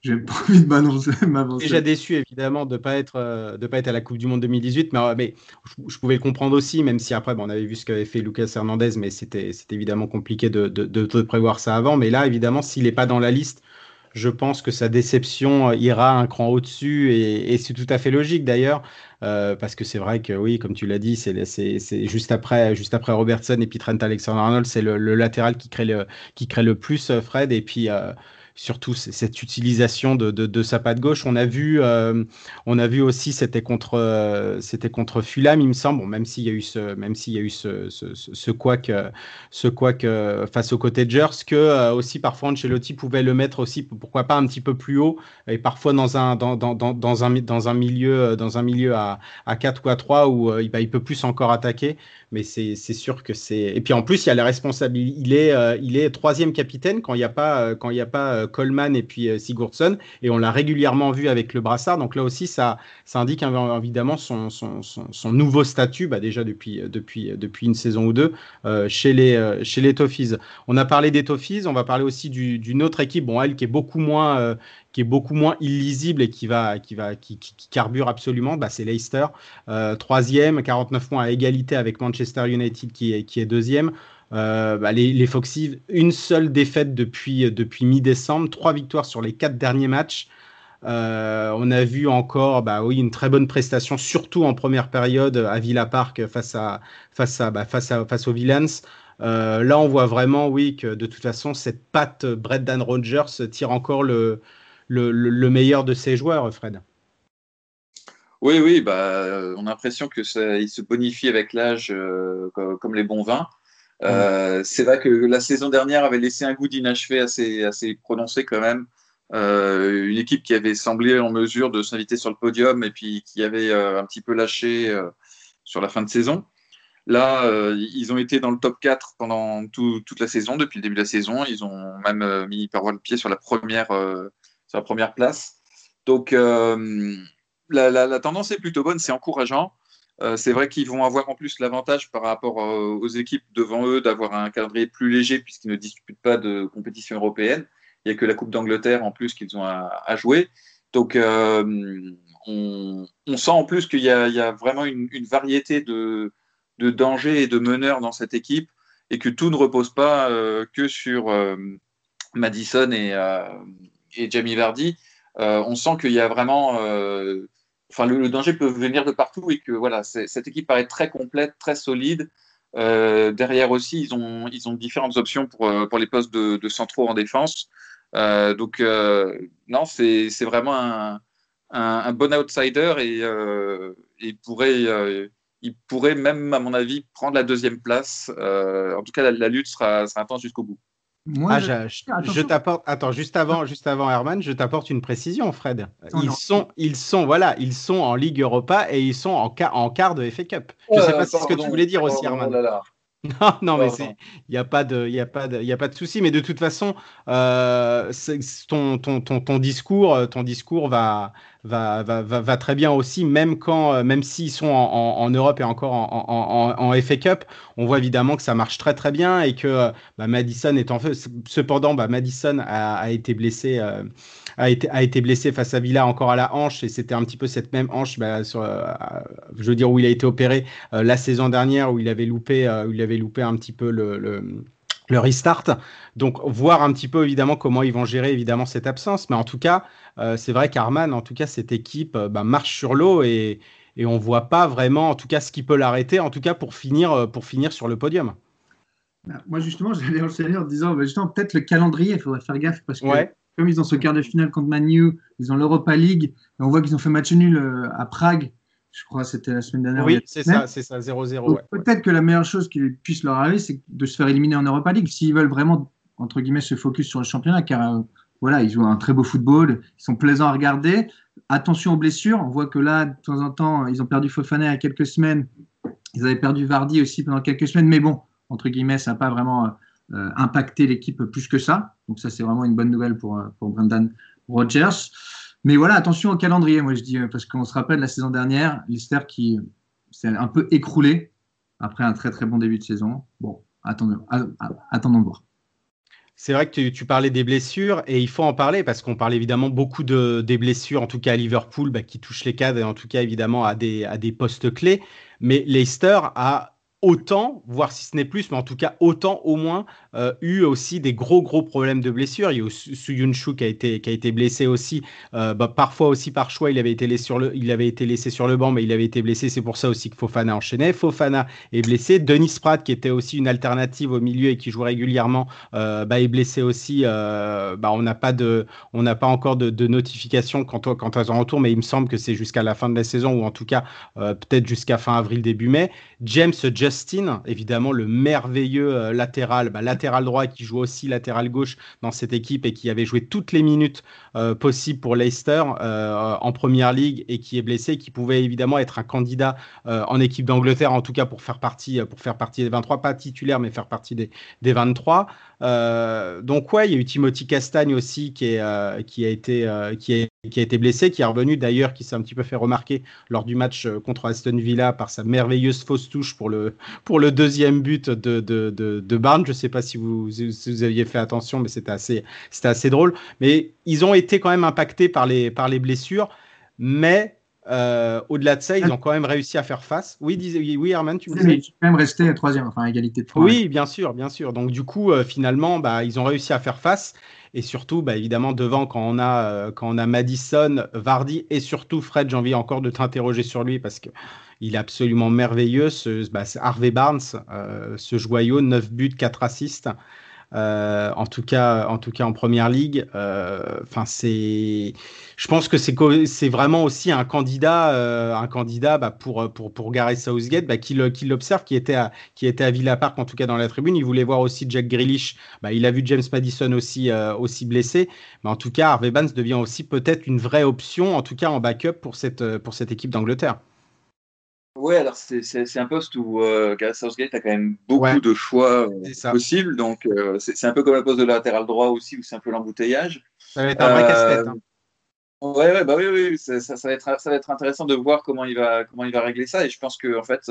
j'ai pas envie de [LAUGHS] m'avancer. Déjà déçu évidemment de pas être euh, de pas être à la Coupe du Monde 2018, mais, mais je, pouvais le comprendre aussi, même si après, bon, on avait vu ce qu'avait fait Lucas Hernandez, mais c'était évidemment compliqué de, de, de, prévoir ça avant. Mais là, évidemment, s'il n'est pas dans la liste je pense que sa déception ira un cran au-dessus et, c'est tout à fait logique d'ailleurs. Euh, parce que c'est vrai que oui, comme tu l'as dit, c'est juste après, juste après Robertson et puis Trent Alexander-Arnold, c'est le, latéral qui crée le, qui crée le plus euh, Fred. Et puis euh, surtout cette utilisation de, de, sa patte gauche. On a vu, euh, on a vu aussi, c'était contre, euh, c'était contre Fulham, il me semble, bon, même s'il y a eu ce, même s'il y a eu ce, ce, ce, ce couac, euh, face aux cottagers, que aussi parfois Ancelotti pouvait le mettre aussi, pourquoi pas un petit peu plus haut, et parfois dans un, dans, dans, dans, un, dans un milieu, dans un milieu à, à 4 ou à 3 où bah, il peut plus encore attaquer mais c'est sûr que c'est. Et puis en plus, il y a la responsabilité. Il est, euh, il est troisième capitaine quand il n'y a pas, euh, quand il y a pas euh, Coleman et puis Sigurdsson, et on l'a régulièrement vu avec le brassard. Donc là aussi, ça, ça indique évidemment son, son, son, nouveau statut, bah déjà depuis, depuis, depuis une saison ou deux, chez les, chez les Toffees. On a parlé des Toffees, on va parler aussi d'une autre équipe, bon, elle qui est beaucoup moins qui est beaucoup moins illisible et qui va qui va qui, carbure absolument, bah, c'est Leicester, euh, troisième, 49 points à égalité avec Manchester United qui est qui est deuxième. Euh, bah, les, Foxy, une seule défaite depuis depuis mi-décembre, trois victoires sur les quatre derniers matchs. Euh, on a vu encore, bah oui, une très bonne prestation, surtout en première période à Villa Park face à face à bah, face à face aux Villains. là, on voit vraiment, oui, que de toute façon, cette patte Brendan Rodgers tire encore le, le, meilleur de ses joueurs, Fred. Oui, oui, bah, on a l'impression que il se bonifie avec l'âge euh, comme, les bons vins. Euh, c'est vrai que la saison dernière avait laissé un goût d'inachevé assez, prononcé quand même. Euh, une équipe qui avait semblé en mesure de s'inviter sur le podium et puis qui avait un petit peu lâché sur la fin de saison. Là, ils ont été dans le top 4 pendant toute la saison, depuis le début de la saison. Ils ont même mis par le pied sur la première place. Donc, euh, la, tendance est plutôt bonne, c'est encourageant. Euh, c'est vrai qu'ils vont avoir en plus l'avantage par rapport euh, aux équipes devant eux d'avoir un calendrier plus léger puisqu'ils ne disputent pas de compétition européenne. Il n'y a que la Coupe d'Angleterre en plus qu'ils ont à, jouer. Donc, on, sent en plus qu'il y, a vraiment une, variété de, dangers et de meneurs dans cette équipe et que tout ne repose pas que sur Madison et, et Jamie Vardy, euh, on sent qu'il y a vraiment. Euh, enfin, le, danger peut venir de partout et que voilà, cette équipe paraît très complète, très solide. Euh, derrière aussi, ils ont, ils ont différentes options pour, pour les postes de, centraux en défense. donc, non, c'est vraiment un, un, bon outsider et il, pourrait, il pourrait même, à mon avis, prendre la deuxième place. en tout cas, la, lutte sera intense jusqu'au bout. Moi, ah, je, t'apporte. Attends, juste avant, juste avant Herman, je t'apporte une précision, Fred. Ils sont, ils sont, voilà, ils sont en Ligue Europa et ils sont en, en quart de FA Cup. Je ne sais pas si c'est ce que tu voulais dire aussi, Herman. Non, non, mais il n'y a pas de, il a pas de, a pas de souci. Mais de toute façon, euh, ton, ton, ton, ton, discours, ton discours va, va, va, va, très bien aussi, même quand, euh, même s'ils sont en, en, Europe et encore en, en, en, FA Cup, on voit évidemment que ça marche très très bien et que bah, Madison est en feu. Cependant, bah, Madison a, a été blessé. Euh, a été, a été blessé face à Villa encore à la hanche et c'était un petit peu cette même hanche, bah, sur, euh, je veux dire où il a été opéré la saison dernière où il avait loupé, où il avait loupé un petit peu le, le le restart. Donc, voir un petit peu évidemment comment ils vont gérer évidemment cette absence. Mais en tout cas, euh, c'est vrai qu'Arman, en tout cas, cette équipe euh, bah, marche sur l'eau et, et on voit pas vraiment, en tout cas, ce qui peut l'arrêter, en tout cas pour finir, euh, pour finir sur le podium. Bah, moi, justement, [LAUGHS] j'allais enchaîner en disant, justement, peut-être le calendrier, il faudrait faire gaffe parce que comme ils ont ce quart de finale contre Manu, ils ont l'Europa League, et on voit qu'ils ont fait match nul à Prague je crois que c'était la semaine dernière. Oui, c'est ça, c'est ça, 0-0. Peut-être que la meilleure chose qui puisse leur arriver, c'est de se faire éliminer en Europa League s'ils veulent vraiment, entre guillemets, se focus sur le championnat, car euh, voilà, ils jouent un très beau football, ils sont plaisants à regarder. Attention aux blessures, on voit que là, de temps en temps, ils ont perdu Fofana il y a quelques semaines, ils avaient perdu Vardy aussi pendant quelques semaines, mais bon, entre guillemets, ça n'a pas vraiment euh, impacté l'équipe plus que ça. Donc ça, c'est vraiment une bonne nouvelle pour, euh, pour Brendan Rodgers. Mais voilà, attention au calendrier, moi je dis, parce qu'on se rappelle la saison dernière, Leicester qui s'est un peu écroulé après un très très bon début de saison. Bon, attendons, attendons de voir. C'est vrai que tu, parlais des blessures et il faut en parler parce qu'on parle évidemment beaucoup de, des blessures, en tout cas à Liverpool, bah, qui touchent les cadres et en tout cas évidemment à des, à des postes clés. Mais Leicester a autant, voire si ce n'est plus, mais en tout cas autant au moins, euh, eu aussi des gros gros problèmes de blessure. Il y a Suyunshu qui a été qui a été blessé aussi, euh, bah, parfois aussi par choix. Il avait été laissé sur le il avait été laissé sur le banc, mais il avait été blessé. C'est pour ça aussi que Fofana enchaînait. Fofana est blessé. Denis Pratt qui était aussi une alternative au milieu et qui joue régulièrement, euh, bah, est blessé aussi. bah, on n'a pas pas encore de, de notification quant, quant à son retour, mais il me semble que c'est jusqu'à la fin de la saison ou en tout cas peut-être jusqu'à fin avril début mai. James Justin, évidemment le merveilleux euh, latéral, bah, latéral droit qui joue aussi latéral gauche dans cette équipe et qui avait joué toutes les minutes euh, possibles pour Leicester euh, en première ligue et qui est blessé, qui pouvait évidemment être un candidat en équipe d'Angleterre, en tout cas pour faire partie, pour faire partie des 23, pas titulaire, mais faire partie des, des 23. donc ouais, il y a eu Timothy Castagne aussi qui, est, qui, a été, qui, qui a été blessé, qui est revenu d'ailleurs, qui s'est un petit peu fait remarquer lors du match contre Aston Villa par sa merveilleuse fausse touche pour le, pour le deuxième but de, de, de, Barnes. Je ne sais pas si vous, vous, aviez fait attention, mais c'était assez, assez drôle. Mais ils ont été quand même impactés par les, par les blessures. Mais euh, au-delà de ça, ils ont quand même réussi à faire face. Oui, disais, oui, Herman, tu me disais. Ils quand même resté troisième, enfin égalité de points. Oui, bien sûr, bien sûr. Donc du coup, euh, finalement, bah, ils ont réussi à faire face. Et surtout, bah, évidemment, devant, quand on, a, euh, quand on a Madison, Vardy et surtout Fred, j'ai envie encore de t'interroger sur lui parce que il est absolument merveilleux. Ce, bah, Harvey Barnes, euh, ce joyau, 9 buts, 4 assists. Euh, en tout cas, en tout cas en première ligue. Euh, enfin, c'est, je pense que c'est vraiment aussi un candidat, un candidat bah, pour pour pour Gareth Southgate, bah, qui l'observe, qui était à qui était à Villa Park en tout cas dans la tribune. Il voulait voir aussi Jack Grealish. Bah, il a vu James Madison aussi aussi blessé, mais en tout cas, Harvey Barnes devient aussi peut-être une vraie option, en tout cas en backup pour cette pour cette équipe d'Angleterre. Oui, alors c'est un poste où euh, Southgate a quand même beaucoup de choix euh, possibles. Donc euh, c'est un peu comme le poste de latéral droit aussi, où c'est un peu l'embouteillage. Ça va être un vrai casse-tête. Hein. Ouais, ouais, bah oui, oui, ça, ça, va être, ça va être intéressant de voir comment il va, comment il va régler ça. Et je pense que en fait,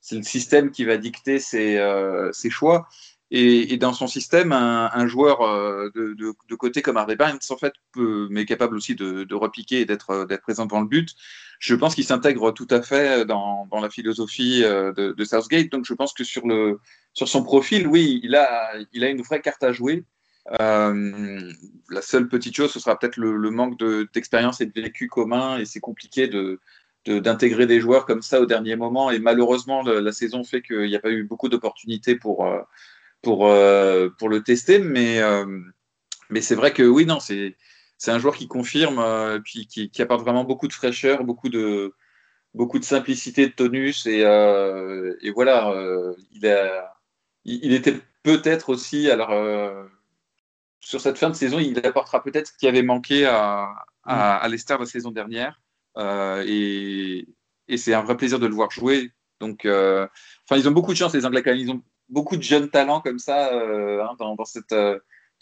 c'est le système qui va dicter ses, ses choix. Et, dans son système, un, joueur de, de, côté comme Harvey Barnes, en fait, mais capable aussi de, de repiquer et d'être présent devant le but, je pense qu'il s'intègre tout à fait dans, la philosophie euh, de, Southgate. Donc, je pense que sur, le, sur son profil, oui, il a, il a une vraie carte à jouer. Euh, la seule petite chose, ce sera peut-être le, le, manque d'expérience et de vécu commun, et c'est compliqué de d'intégrer des joueurs comme ça au dernier moment. Et malheureusement, la, saison fait qu'il n'y a pas eu beaucoup d'opportunités pour, euh, pour, pour le tester. Mais, mais c'est vrai que oui, non, c'est c'est un joueur qui confirme, euh, puis qui, apporte vraiment beaucoup de fraîcheur, beaucoup de, beaucoup de simplicité, de tonus. Et, euh, voilà, euh, il, a, il, était peut-être aussi, alors sur cette fin de saison, il apportera peut-être ce qui avait manqué à, à, à Leicester la saison dernière. et, et c'est un vrai plaisir de le voir jouer. Donc, enfin, ils ont beaucoup de chance, les Anglais, quand même. Ils ont beaucoup de jeunes talents comme ça hein, dans, cette.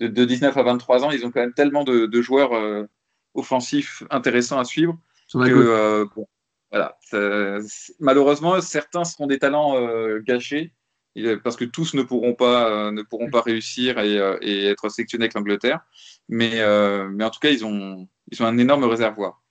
De, 19 à 23 ans, ils ont quand même tellement de, joueurs offensifs intéressants à suivre. Que, voilà, malheureusement, certains seront des talents gâchés parce que tous ne pourront pas, ne pourront pas réussir et, et être sélectionnés avec l'Angleterre. Mais, mais en tout cas, ils ont, ils ont un énorme réservoir.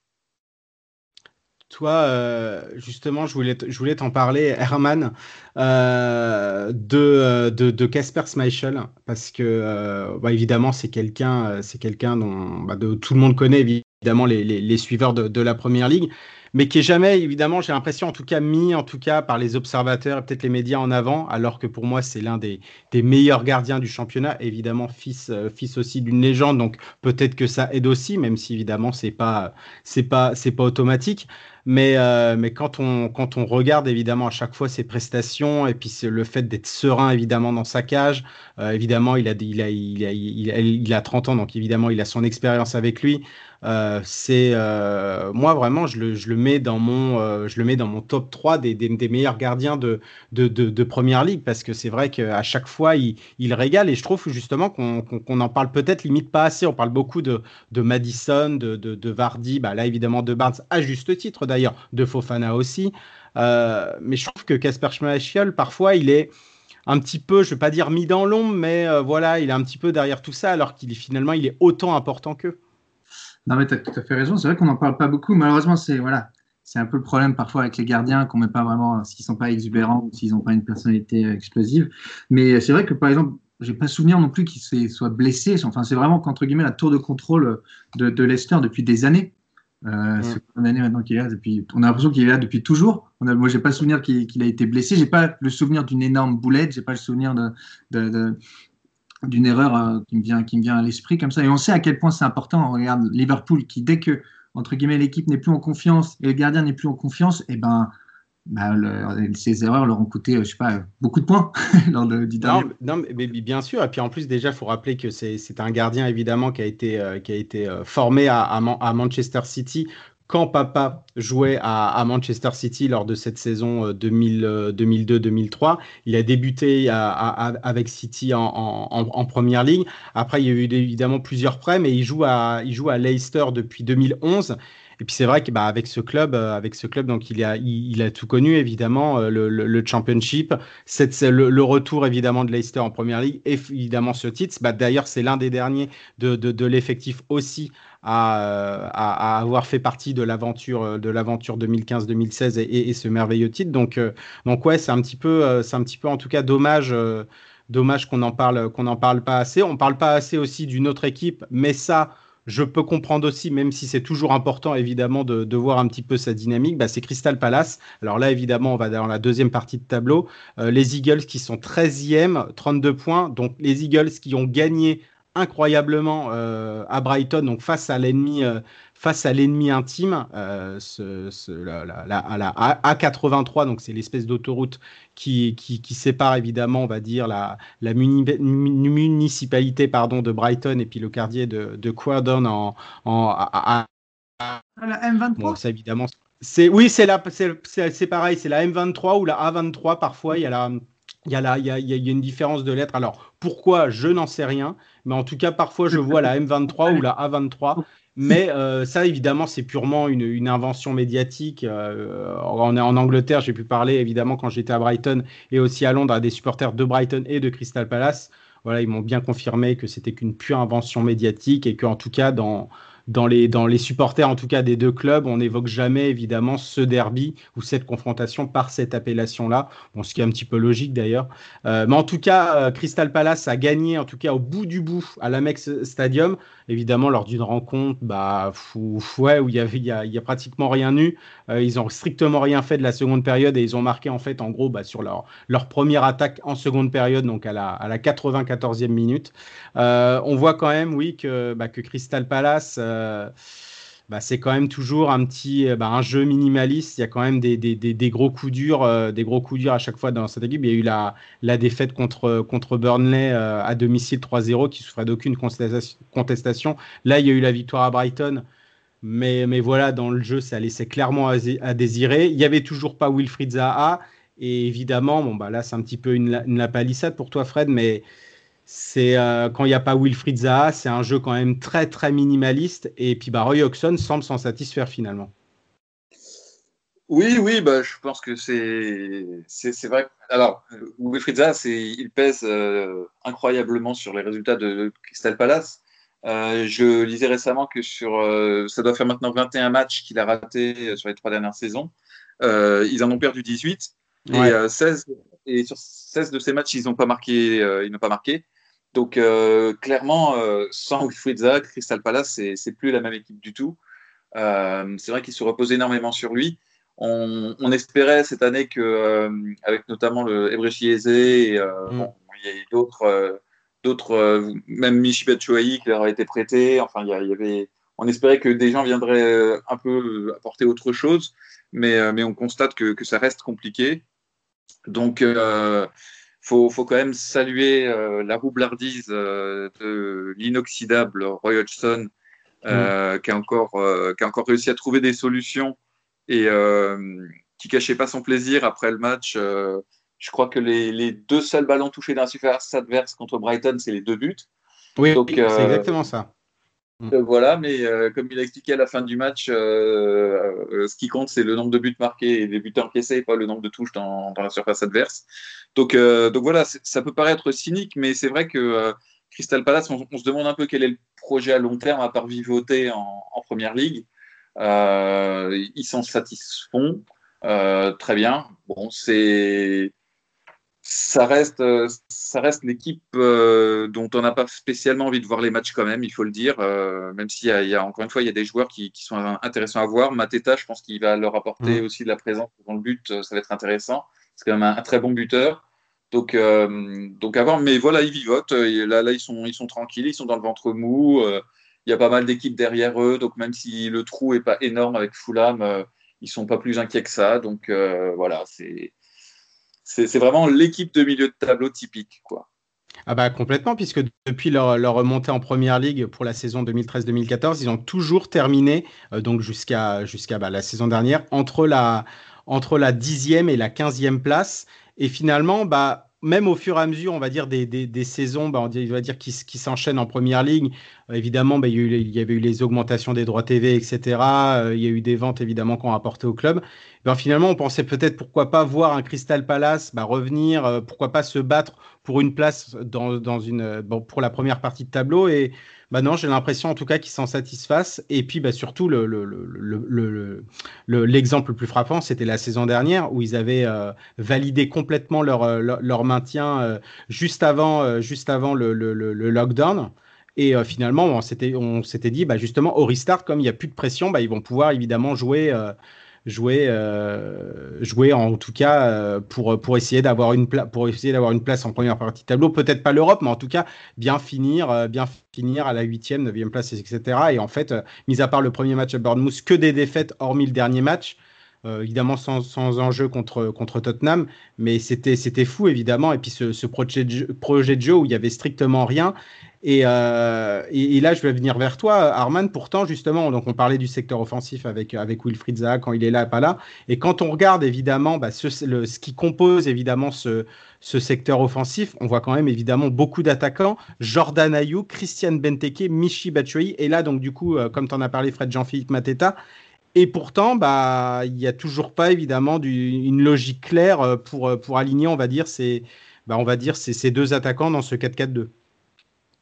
Toi, euh, justement, je voulais, t'en parler, [LAUGHS] Herman, euh, de, de, Casper Schmeichel, parce que, euh, bah, évidemment, c'est quelqu'un, c'est dont bah, de, tout le monde connaît, évidemment, les, suiveurs de, de, la Première Ligue mais qui est jamais, évidemment, j'ai l'impression, en tout cas, mis, en tout cas, par les observateurs et peut-être les médias en avant, alors que pour moi, c'est l'un des, meilleurs gardiens du championnat, évidemment, fils, euh, fils aussi d'une légende, donc peut-être que ça aide aussi, même si évidemment, c'est pas, c'est pas, c'est pas automatique. Mais, euh, mais quand, on, quand on regarde évidemment à chaque fois ses prestations et puis le fait d'être serein évidemment dans sa cage, euh, évidemment il a, il, a, il, a, il, a, il, a, 30 ans donc évidemment il a son expérience avec lui. Euh, c'est euh, moi vraiment je le, mets dans mon euh, je le mets dans mon top 3 des, meilleurs gardiens de, de, de, première ligue parce que c'est vrai qu'à chaque fois il, régale et je trouve justement qu'on en parle peut-être limite pas assez on parle beaucoup de, Madison de, Vardy bah là évidemment de Barnes à juste titre d'ailleurs de Fofana aussi mais je trouve que Casper Schmeichel parfois il est un petit peu, je ne vais pas dire mis dans l'ombre, mais voilà, il est un petit peu derrière tout ça, alors qu'il finalement, il est autant important qu'eux. Non, mais tu as tout à fait raison. C'est vrai qu'on n'en parle pas beaucoup. Malheureusement, c'est voilà, c'est un peu le problème parfois avec les gardiens qu'on met pas vraiment, s'ils sont pas exubérants ou s'ils n'ont pas une personnalité euh, explosive. Mais c'est vrai que par exemple, j'ai pas souvenir non plus qu'il soit blessé. Enfin, c'est vraiment qu'entre guillemets la tour de contrôle de, de Leicester depuis des années. Euh, C'est une année maintenant qu'il est là depuis. On a l'impression qu'il est là depuis toujours. On a, moi, j'ai pas le souvenir qu'il a été blessé. J'ai pas le souvenir d'une énorme boulette. J'ai pas le souvenir de, de, d'une erreur euh, qui, me vient, qui me vient à l'esprit comme ça. Et on sait à quel point c'est important. On regarde Liverpool qui, dès que, entre guillemets, l'équipe n'est plus en confiance et le gardien n'est plus en confiance, eh ben, bah, ces erreurs leur ont coûté, je sais pas, beaucoup de points [LAUGHS] lors de, du non, non, mais bien sûr. Et puis en plus, déjà, il faut rappeler que c'est un gardien, évidemment, qui a été, euh, qui a été euh, formé à, à, Manchester City quand papa jouait à, Manchester City lors de cette saison 2002-2003. Euh, il a débuté avec City en, première ligne. Après, il y a eu évidemment plusieurs prêts, mais il joue à, Leicester depuis 2011. Et puis c'est vrai qu'avec bah, ce club, euh, avec ce club, donc il a, tout connu évidemment euh, le, Championship, le, retour évidemment de Leicester en Première Ligue, évidemment ce titre. Bah, D'ailleurs c'est l'un des derniers de, de l'effectif aussi à, à, avoir fait partie de l'aventure de l'aventure 2015-2016 et, ce merveilleux titre. Donc, euh, donc ouais, c'est un petit peu, euh, c'est un petit peu en tout cas dommage. Euh, dommage qu'on en parle, qu'on en parle pas assez. On parle pas assez aussi d'une autre équipe, mais ça, je peux comprendre aussi, même si c'est toujours important évidemment de, de, voir un petit peu sa dynamique, bah, c'est Crystal Palace. Alors là, évidemment, on va dans la deuxième partie de tableau. les Eagles qui sont 13e, 32 points. Donc les Eagles qui ont gagné incroyablement euh, à Brighton, donc face à l'ennemi, euh, face à l'ennemi intime, euh, ce, ce, la, la, à la A83, donc c'est l'espèce d'autoroute qui, qui, qui, sépare évidemment, on va dire, la, la municipalité pardon, de Brighton et puis le quartier de, de Croydon en, en à, la M23. Bon, ça évidemment, c'est oui, c'est la, c'est pareil, c'est la M23 ou la A23 parfois. Il y a la il y, a la, il, y a, il y a une différence de lettres. Alors, pourquoi? Je n'en sais rien. Mais en tout cas, parfois, je vois la [LAUGHS] M23 ou la A23. Mais euh, ça, évidemment, c'est purement une, une, invention médiatique. Euh, on est en Angleterre, j'ai pu parler, évidemment, quand j'étais à Brighton et aussi à Londres, à des supporters de Brighton et de Crystal Palace. Voilà, ils m'ont bien confirmé que c'était qu'une pure invention médiatique et qu'en tout cas, dans, dans les, dans les supporters, en tout cas des deux clubs, on n'évoque jamais évidemment ce derby ou cette confrontation par cette appellation-là. Bon, ce qui est un petit peu logique d'ailleurs. Euh, mais en tout cas, euh, Crystal Palace a gagné, en tout cas au bout du bout, à l'Amex Stadium. Évidemment, lors d'une rencontre, bah, fou, ouais, où il y avait, il y a, y a, pratiquement rien eu. Euh, ils ont strictement rien fait de la seconde période et ils ont marqué en fait, en gros, bah, sur leur, leur première attaque en seconde période, donc à la, à la 94e minute. Euh, on voit quand même, oui, que, bah, que Crystal Palace euh, bah, c'est quand même toujours un petit un jeu minimaliste. Il y a quand même des, des, des, gros coups durs, des gros coups durs à chaque fois dans cette équipe. Il y a eu la, la défaite contre, contre Burnley à domicile 3-0 qui souffrait d'aucune contestation. Là, il y a eu la victoire à Brighton. Mais, voilà, dans le jeu, ça laissait clairement à, désirer. Il n'y avait toujours pas Wilfried Zaha. Et évidemment, bon, bah là, c'est un petit peu une, une palissade pour toi, Fred, mais c'est euh, quand il n'y a pas Wilfried Zaha, c'est un jeu quand même très très minimaliste. Et puis bah, Roy Hodgson semble s'en satisfaire finalement. Oui, oui, bah, je pense que c'est c'est vrai. Alors, Wilfried Zaha, il pèse euh, incroyablement sur les résultats de Crystal Palace. Euh, je lisais récemment que sur, ça doit faire maintenant 21 matchs qu'il a raté sur les trois dernières saisons. ils en ont perdu 18 et 16 et sur 16 de ces matchs, ils n'ont pas marqué. ils n'ont pas marqué. Donc, euh, clairement, euh, sans Wilfried Zaha, Crystal Palace, c'est plus la même équipe du tout. Euh, c'est vrai qu'il se repose énormément sur lui. On, espérait cette année que, avec notamment le Ebrechi Eze, et mm. il y a d'autres, d'autres, même Michi Batshuayi qui leur a été prêté. Enfin, il y, avait, on espérait que des gens viendraient un peu apporter autre chose, mais, mais on constate que, que ça reste compliqué. Donc, faut, faut quand même saluer euh, la roublardise euh, de l'inoxydable Roy Hodgson, euh, qui, a encore, qui a encore réussi à trouver des solutions et qui cachait pas son plaisir après le match. Je crois que les, les, deux seuls ballons touchés dans la surface adverse contre Brighton, c'est les deux buts. Oui, c'est exactement ça. Mm. voilà, mais comme il a expliqué à la fin du match, ce qui compte, c'est le nombre de buts marqués et des buts encaissés, pas le nombre de touches dans, dans la surface adverse. Donc, euh, donc voilà, ça peut paraître cynique, mais c'est vrai que euh, Crystal Palace, on, se demande un peu quel est le projet à long terme à part vivoter en, en première ligue. Euh, ils s'en satisfont très bien. Bon, c'est ça reste, ça reste l'équipe dont on n'a pas spécialement envie de voir les matchs quand même, il faut le dire. même s'il y, y, a encore une fois, il y a des joueurs qui, qui sont intéressants à voir. Mateta, je pense qu'il va leur apporter mmh. aussi de la présence dans le but, ça va être intéressant. C'est quand même un, très bon buteur. Donc, euh, donc à voir. Mais voilà, ils vivotent. là, là ils, sont, ils sont tranquilles, ils sont dans le ventre mou. Euh, il y a pas mal d'équipes derrière eux. Donc, même si le trou n'est pas énorme avec Fulham, euh, ils sont pas plus inquiets que ça. Donc, voilà, c'est, c'est, vraiment l'équipe de milieu de tableau typique. Quoi. Ah bah complètement, puisque depuis leur, remontée en première ligue pour la saison 2013-2014, ils ont toujours terminé, donc jusqu'à jusqu'à bah, la saison dernière, entre la, entre la dixième et la quinzième place. Et finalement, bah, même au fur et à mesure, on va dire, des, des, saisons, bah, on va dire, qui, qui s'enchaînent en première ligne, euh, évidemment, bah, il, y avait eu les augmentations des droits TV, etc. Euh, il y a eu des ventes, évidemment, qu'on a apporté au club. Ben, finalement, on pensait peut-être, pourquoi pas voir un Crystal Palace bah, revenir, euh, pourquoi pas se battre pour une place dans, dans une, pour la première partie de tableau. Et bah non, j'ai l'impression en tout cas qu'ils s'en satisfassent. Et puis bah, surtout, l'exemple le, le, plus frappant, c'était la saison dernière où ils avaient euh, validé complètement leur, euh, leur, maintien euh, juste avant, juste avant le, lockdown. Et finalement, on s'était dit, bah, justement, au restart, comme il n'y a plus de pression, bah, ils vont pouvoir évidemment jouer jouer, euh, jouer en tout cas euh, pour, pour essayer d'avoir une, pour essayer d'avoir une place en première partie de tableau. Peut-être pas l'Europe, mais en tout cas bien finir, euh, bien finir à la huitième, neuvième place, etc. Et en fait, mis à part le premier match à Bournemouth, que des défaites hormis le dernier match. Évidemment sans, sans, enjeu contre, contre Tottenham, mais c'était fou évidemment. Et puis ce, ce projet, de projet de jeu où il y avait strictement rien. Euh, et, et, là, je vais venir vers toi, Arman. Pourtant, justement, donc on parlait du secteur offensif avec, avec Wilfried Zaha quand il est là, pas là. Et quand on regarde évidemment bah, ce, ce, qui compose évidemment ce, ce, secteur offensif, on voit quand même évidemment beaucoup d'attaquants. Jordan Ayou, Christian Benteke, Michi Batshuayi. Et là, donc du coup, euh, comme tu en as parlé, Fred Jean-Philippe Mateta. Et pourtant, bah, il n'y a toujours pas évidemment du, une logique claire euh, pour, pour aligner, on va dire, ces, bah, on va dire ces, ces deux attaquants dans ce 4-4-2.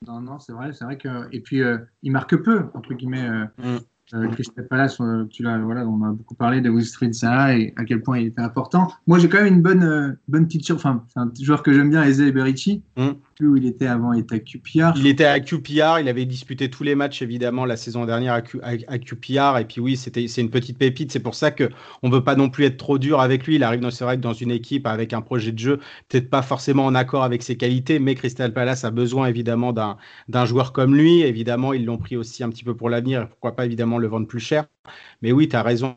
Non, non, c'est vrai, c'est vrai que. Et puis, euh, il marque peu, entre guillemets. Euh, mm. Euh, Palace, euh, tu l'as, voilà, on a beaucoup parlé de Wilfried Zaha et à quel point il était important. Moi, j'ai quand même une bonne, euh, bonne petite Enfin, c'est un joueur que j'aime bien, Eze Berici. Mm. Où il était avant, il était à QPR. Il était à QPR, il avait disputé tous les matchs, évidemment, la saison dernière à, Q, à, QPR. Et puis oui, c'était, c'est une petite pépite. C'est pour ça qu'on ne veut pas non plus être trop dur avec lui. Il arrive, c'est vrai, dans une équipe avec un projet de jeu, peut-être pas forcément en accord avec ses qualités, mais Crystal Palace a besoin, évidemment, d'un, d'un joueur comme lui. Évidemment, ils l'ont pris aussi un petit peu pour l'avenir. Pourquoi pas, évidemment, le vendre plus cher. Mais oui, tu as raison.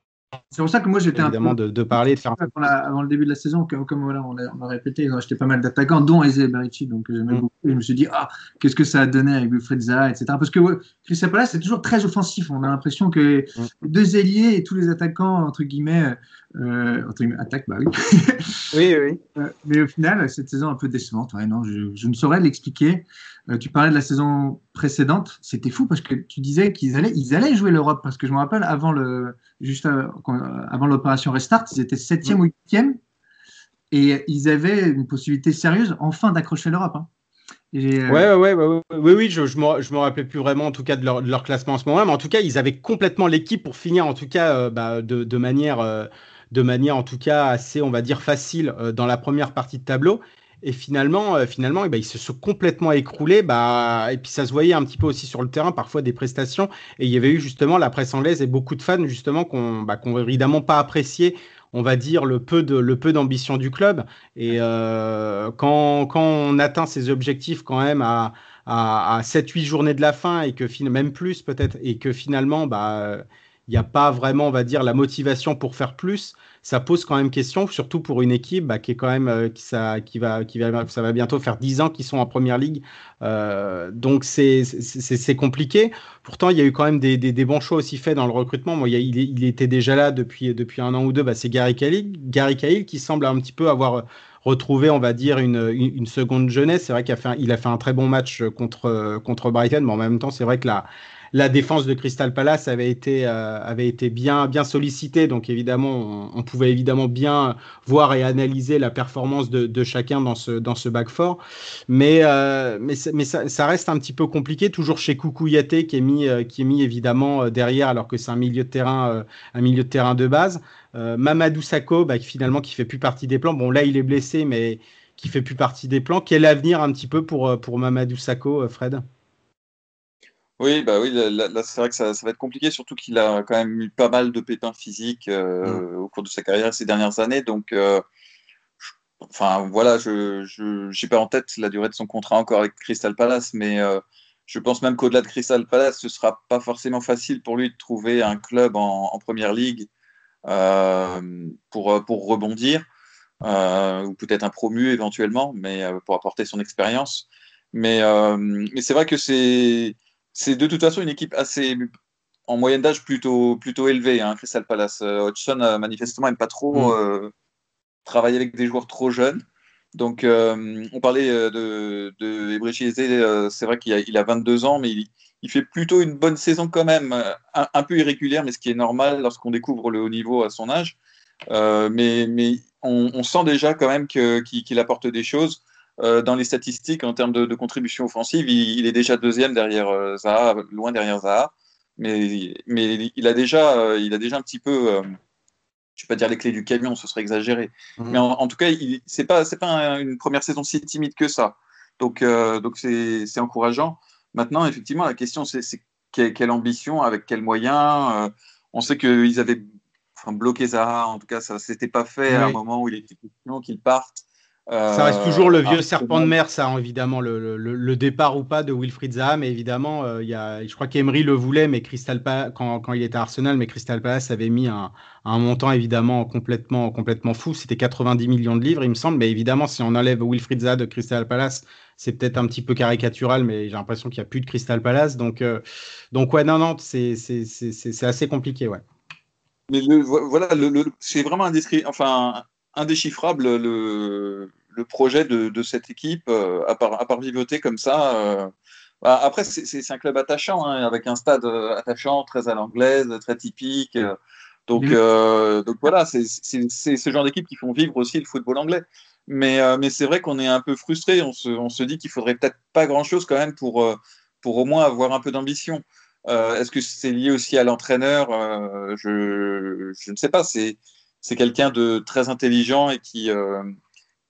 C'est pour ça que moi j'étais un peu de, de parler, de faire. avant le début de la saison, comme, voilà, on a, répété, ils ont acheté pas mal d'attaquants, dont Eze Berici, donc j'aimais mm. beaucoup. Et je me suis dit, ah, qu'est-ce que ça a donné avec Wilfred Zaha, etc. Parce que ouais, Christian Palace, c'est toujours très offensif. On a l'impression que mm. deux ailiers et tous les attaquants, entre guillemets, Euh, attaque, bah oui. oui, oui. [LAUGHS] Euh, mais au final, cette saison un peu décevante. Ouais, non, je, ne saurais l'expliquer. Euh, tu parlais de la saison précédente. C'était fou parce que tu disais qu'ils allaient, ils allaient jouer l'Europe. Parce que je me rappelle, avant, le, juste avant l'opération Restart, ils étaient 7e ou 8e. Et ils avaient une possibilité sérieuse, enfin, d'accrocher l'Europe. Hein. Euh, ouais, ouais, ouais, oui, oui, je, je, me, je me rappelais plus vraiment en tout cas de leur, de leur, classement en ce moment, mais en tout cas, ils avaient complètement l'équipe pour finir en tout cas euh, bah, de, de, manière, euh, de manière en tout cas assez, on va dire, facile dans la première partie de tableau. Et finalement, finalement eh ben, ils se sont complètement écroulés. Bah, et puis ça se voyait un petit peu aussi sur le terrain, parfois des prestations. Et il y avait eu justement la presse anglaise et beaucoup de fans justement qui n'ont bah, évidemment pas apprécié on va dire, le peu le peu d'ambition du club. Et euh, quand, quand, on atteint ses objectifs quand même à, à, à 7-8 journées de la fin et que même plus peut-être, et que finalement, bah, il n'y a pas vraiment, on va dire, la motivation pour faire plus, ça pose quand même question, surtout pour une équipe bah, qui est quand même, euh, qui, ça, va, qui va, ça va bientôt faire 10 ans qu'ils sont en première ligue. Euh, donc c'est compliqué. Pourtant, il y a eu quand même des, des, bons choix aussi faits dans le recrutement. Moi, il, était déjà là depuis, depuis un an ou deux. Bah, c'est Gary Cahill, Gary Cahill qui semble un petit peu avoir retrouvé, on va dire, une, une, seconde jeunesse. C'est vrai qu'il a, fait un, il a fait un très bon match contre, contre Brighton, mais en même temps, c'est vrai que la, la défense de Crystal Palace avait été, euh, avait été bien, bien sollicitée. Donc évidemment, on, pouvait évidemment bien voir et analyser la performance de, chacun dans ce, dans ce back four. Mais, euh, mais, mais ça, reste un petit peu compliqué, toujours chez Coucou Yaté qui est mis, euh, qui est mis évidemment derrière alors que c'est un milieu de terrain, un milieu de terrain de base. Mamadou Sakho, bah, finalement qui fait plus partie des plans. Bon là il est blessé, mais qui fait plus partie des plans. Quel avenir un petit peu pour, pour Mamadou Sakho, Fred? Oui, bah oui, là, c'est vrai que ça, va être compliqué, surtout qu'il a quand même eu pas mal de pépins physiques euh, mm. au cours de sa carrière ces dernières années. Donc, euh, enfin voilà, je n'ai pas en tête la durée de son contrat encore avec Crystal Palace, mais euh, je pense même qu'au-delà de Crystal Palace, ce sera pas forcément facile pour lui de trouver un club en, en première ligue pour, pour rebondir, ou peut-être un promu éventuellement, mais pour apporter son expérience. Mais, mais c'est vrai que c'est c'est de toute façon une équipe assez en moyenne d'âge plutôt plutôt élevée, hein, Crystal Palace. Euh, Hodgson euh, manifestement n'aime pas trop mm. euh, travailler avec des joueurs trop jeunes. Donc on parlait de, de c'est vrai qu'il a, il a 22 ans, mais il, fait plutôt une bonne saison quand même, un, peu irrégulière, mais ce qui est normal lorsqu'on découvre le haut niveau à son âge. mais, mais on, sent déjà quand même qu'il apporte des choses. Euh, dans les statistiques en termes de, contribution offensive, il, est déjà deuxième derrière euh, Zaha, loin derrière Zaha. Mais, mais il, a déjà, euh, il a déjà un petit peu, je ne vais pas dire les clés du camion, ce serait exagéré. Mhm. Mais en, tout cas, ce n'est pas, pas une première saison si timide que ça. Donc donc c'est encourageant. Maintenant, effectivement, la question, c'est quelle, ambition, avec quels moyens. on sait qu'ils avaient enfin, bloqué Zaha, en tout cas, ça ne s'était pas fait à un moment où il était question qu'il parte ça reste toujours le vieux euh, serpent de mer, ça, évidemment, le, le, le, départ ou pas de Wilfried Zaha. Mais évidemment, euh, il y a, je crois qu'Emery le voulait, mais Crystal Palace, quand, quand, il était à Arsenal, mais Crystal Palace avait mis un, un montant évidemment complètement, complètement fou. C'était 90 millions de livres, il me semble. Mais évidemment, si on enlève Wilfried Zaha de Crystal Palace, c'est peut-être un petit peu caricatural, mais j'ai l'impression qu'il n'y a plus de Crystal Palace. Donc, euh, donc ouais, non, non, c'est assez compliqué, ouais. Mais le, voilà, c'est vraiment indiscret, enfin, indéchiffrable le, le projet de, de, cette équipe, euh, à, part, à part vivoter comme ça. Euh. Bah, après, c'est un club attachant, hein, avec un stade euh, attachant, très à l'anglaise, très typique. Donc, donc voilà, c'est ce genre d'équipe qui font vivre aussi le football anglais. Mais, mais c'est vrai qu'on est un peu frustré. On se, on se dit qu'il faudrait peut-être pas grand-chose quand même pour, pour au moins avoir un peu d'ambition. Est-ce que c'est lié aussi à l'entraîneur? Je, je, ne sais pas. C'est c'est quelqu'un de très intelligent et qui, euh,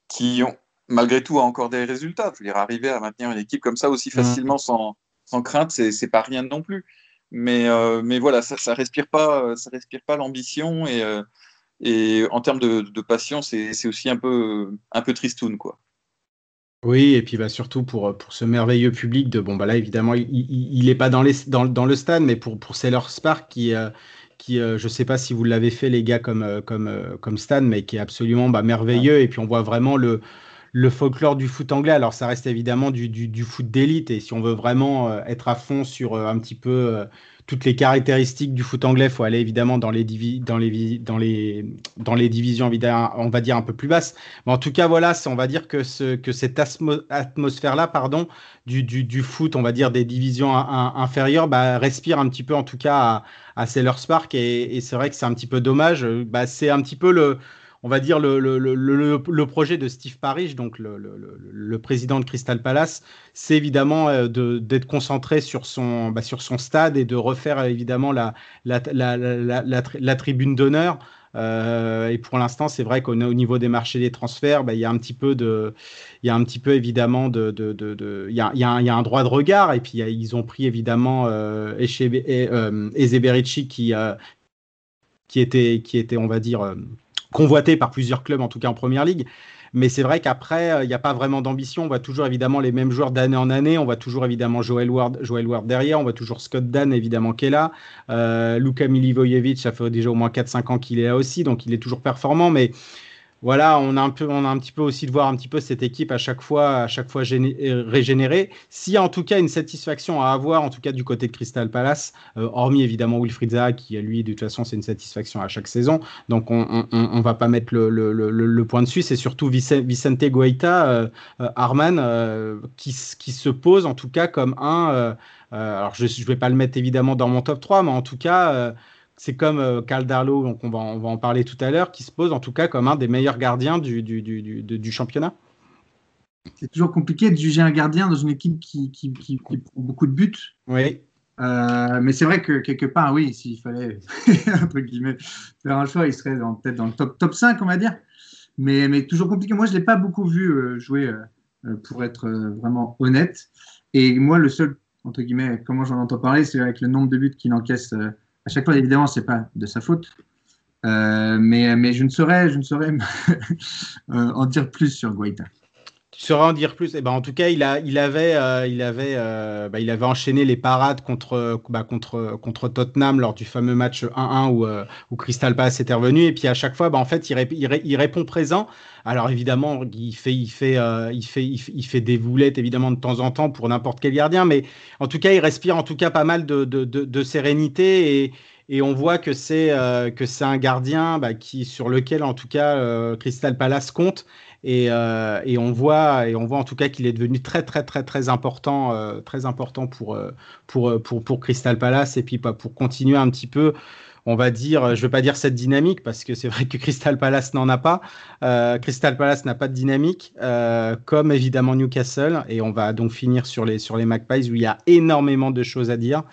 qui ont, malgré tout, a encore des résultats. Je veux dire, arriver à maintenir une équipe comme ça aussi mmh. facilement, sans, sans crainte, c'est pas rien non plus. Mais, euh, mais voilà, ça, ça respire pas, ça respire pas l'ambition et, euh, et en termes de, de passion, c'est aussi un peu, un peu tristoun, quoi. Oui, et puis bah, surtout pour, pour ce merveilleux public de bon bah là évidemment il n'est pas dans, les, dans, dans, le stade, mais pour, pour Sailor Spark qui, qui, euh, je ne sais pas si vous l'avez fait les gars comme, euh, comme, euh, comme Stan, mais qui est absolument bah, merveilleux. Et puis on voit vraiment le, le folklore du foot anglais. Alors, ça reste évidemment du, du, foot d'élite. Et si on veut vraiment euh, être à fond sur euh, un petit peu euh, toutes les caractéristiques du foot anglais, il faut aller évidemment dans les, dans les, dans les, dans les divisions, on va dire, un peu plus basses. Mais en tout cas, voilà, on va dire que, ce, que cette atmosphère-là, pardon, du, du, du, foot, on va dire, des divisions inférieures, bah, respire un petit peu, en tout cas, à, à Sellers Park. Et, et c'est vrai que c'est un petit peu dommage. Bah, c'est un petit peu le on va dire, le, le, projet de Steve Parrish, donc le, président de Crystal Palace, c'est évidemment euh, d'être concentré sur son, bah, sur son stade et de refaire évidemment la, la, la, tribune d'honneur. Euh, et pour l'instant, c'est vrai qu'au niveau des marchés des transferts, bah, il y a un petit peu de, il y a un petit peu évidemment de, de, de, il, y a, il, y a, il y a un droit de regard. Et puis ils ont pris évidemment euh, euh qui, qui était, qui était, on va dire convoité par plusieurs clubs, en tout cas en première ligue. Mais c'est vrai qu'après, euh, il n'y a pas vraiment d'ambition. On voit toujours évidemment les mêmes joueurs d'année en année. On voit toujours évidemment Joel Ward, Joel Ward derrière. On voit toujours Scott Dan évidemment qui est là. Euh, Luka Milivojevic, ça fait déjà au moins 4-5 ans qu'il est là aussi. Donc il est toujours performant. Mais voilà, on a un peu, on a un petit peu aussi de voir un petit peu cette équipe à chaque fois, à chaque fois euh, régénérée. S'il y a en tout cas une satisfaction à avoir, en tout cas du côté de Crystal Palace, euh, hormis évidemment Wilfried Zaha, qui lui de toute façon c'est une satisfaction à chaque saison, donc on, on, va pas mettre le, le, le, point dessus. C'est surtout Vicente Guaita, euh, Arman, qui, qui, se pose en tout cas comme un. alors je ne vais pas le mettre évidemment dans mon top 3, mais en tout cas c'est comme euh, Carl Darlow, donc on va, on va en parler tout à l'heure, qui se pose en tout cas comme un des meilleurs gardiens du, du, du, du championnat. C'est toujours compliqué de juger un gardien dans une équipe qui, qui, qui, prend beaucoup de buts. Oui. Euh, mais c'est vrai que quelque part, oui, s'il fallait [LAUGHS] entre guillemets, faire un choix, il serait peut-être dans le top, top 5, on va dire. Mais, mais toujours compliqué. Moi, je ne l'ai pas beaucoup vu euh, jouer, pour être vraiment honnête. Et moi, le seul, entre guillemets, comment j'en entends parler, c'est avec le nombre de buts qu'il encaisse à chaque fois, évidemment, c'est pas de sa faute. Euh, mais, je ne saurais, je ne saurais [LAUGHS] en dire plus sur Guaita. Tu saurais en dire plus. Eh ben, en tout cas, il, a, il, avait, euh, il, avait, bah, il avait enchaîné les parades contre, bah, contre, contre Tottenham lors du fameux match 1-1 où, Crystal Palace était revenu. Et puis à chaque fois, bah, en fait, il, répond présent. Alors évidemment, il fait, il, fait, il, fait, il, fait, des boulettes évidemment de temps en temps pour n'importe quel gardien. Mais en tout cas, il respire en tout cas pas mal de, sérénité. Et, on voit que c'est un gardien sur lequel en tout cas Crystal Palace compte euh, et, on voit, et on voit en tout cas qu'il est devenu très très très très important, euh, très important pour, euh, pour, pour, pour, Crystal Palace et puis pour continuer un petit peu. On va dire, je ne vais pas dire cette dynamique parce que c'est vrai que Crystal Palace n'en a pas. Crystal Palace n'a pas de dynamique, comme évidemment Newcastle. Et on va donc finir sur les, sur les Magpies où il y a énormément de choses à dire.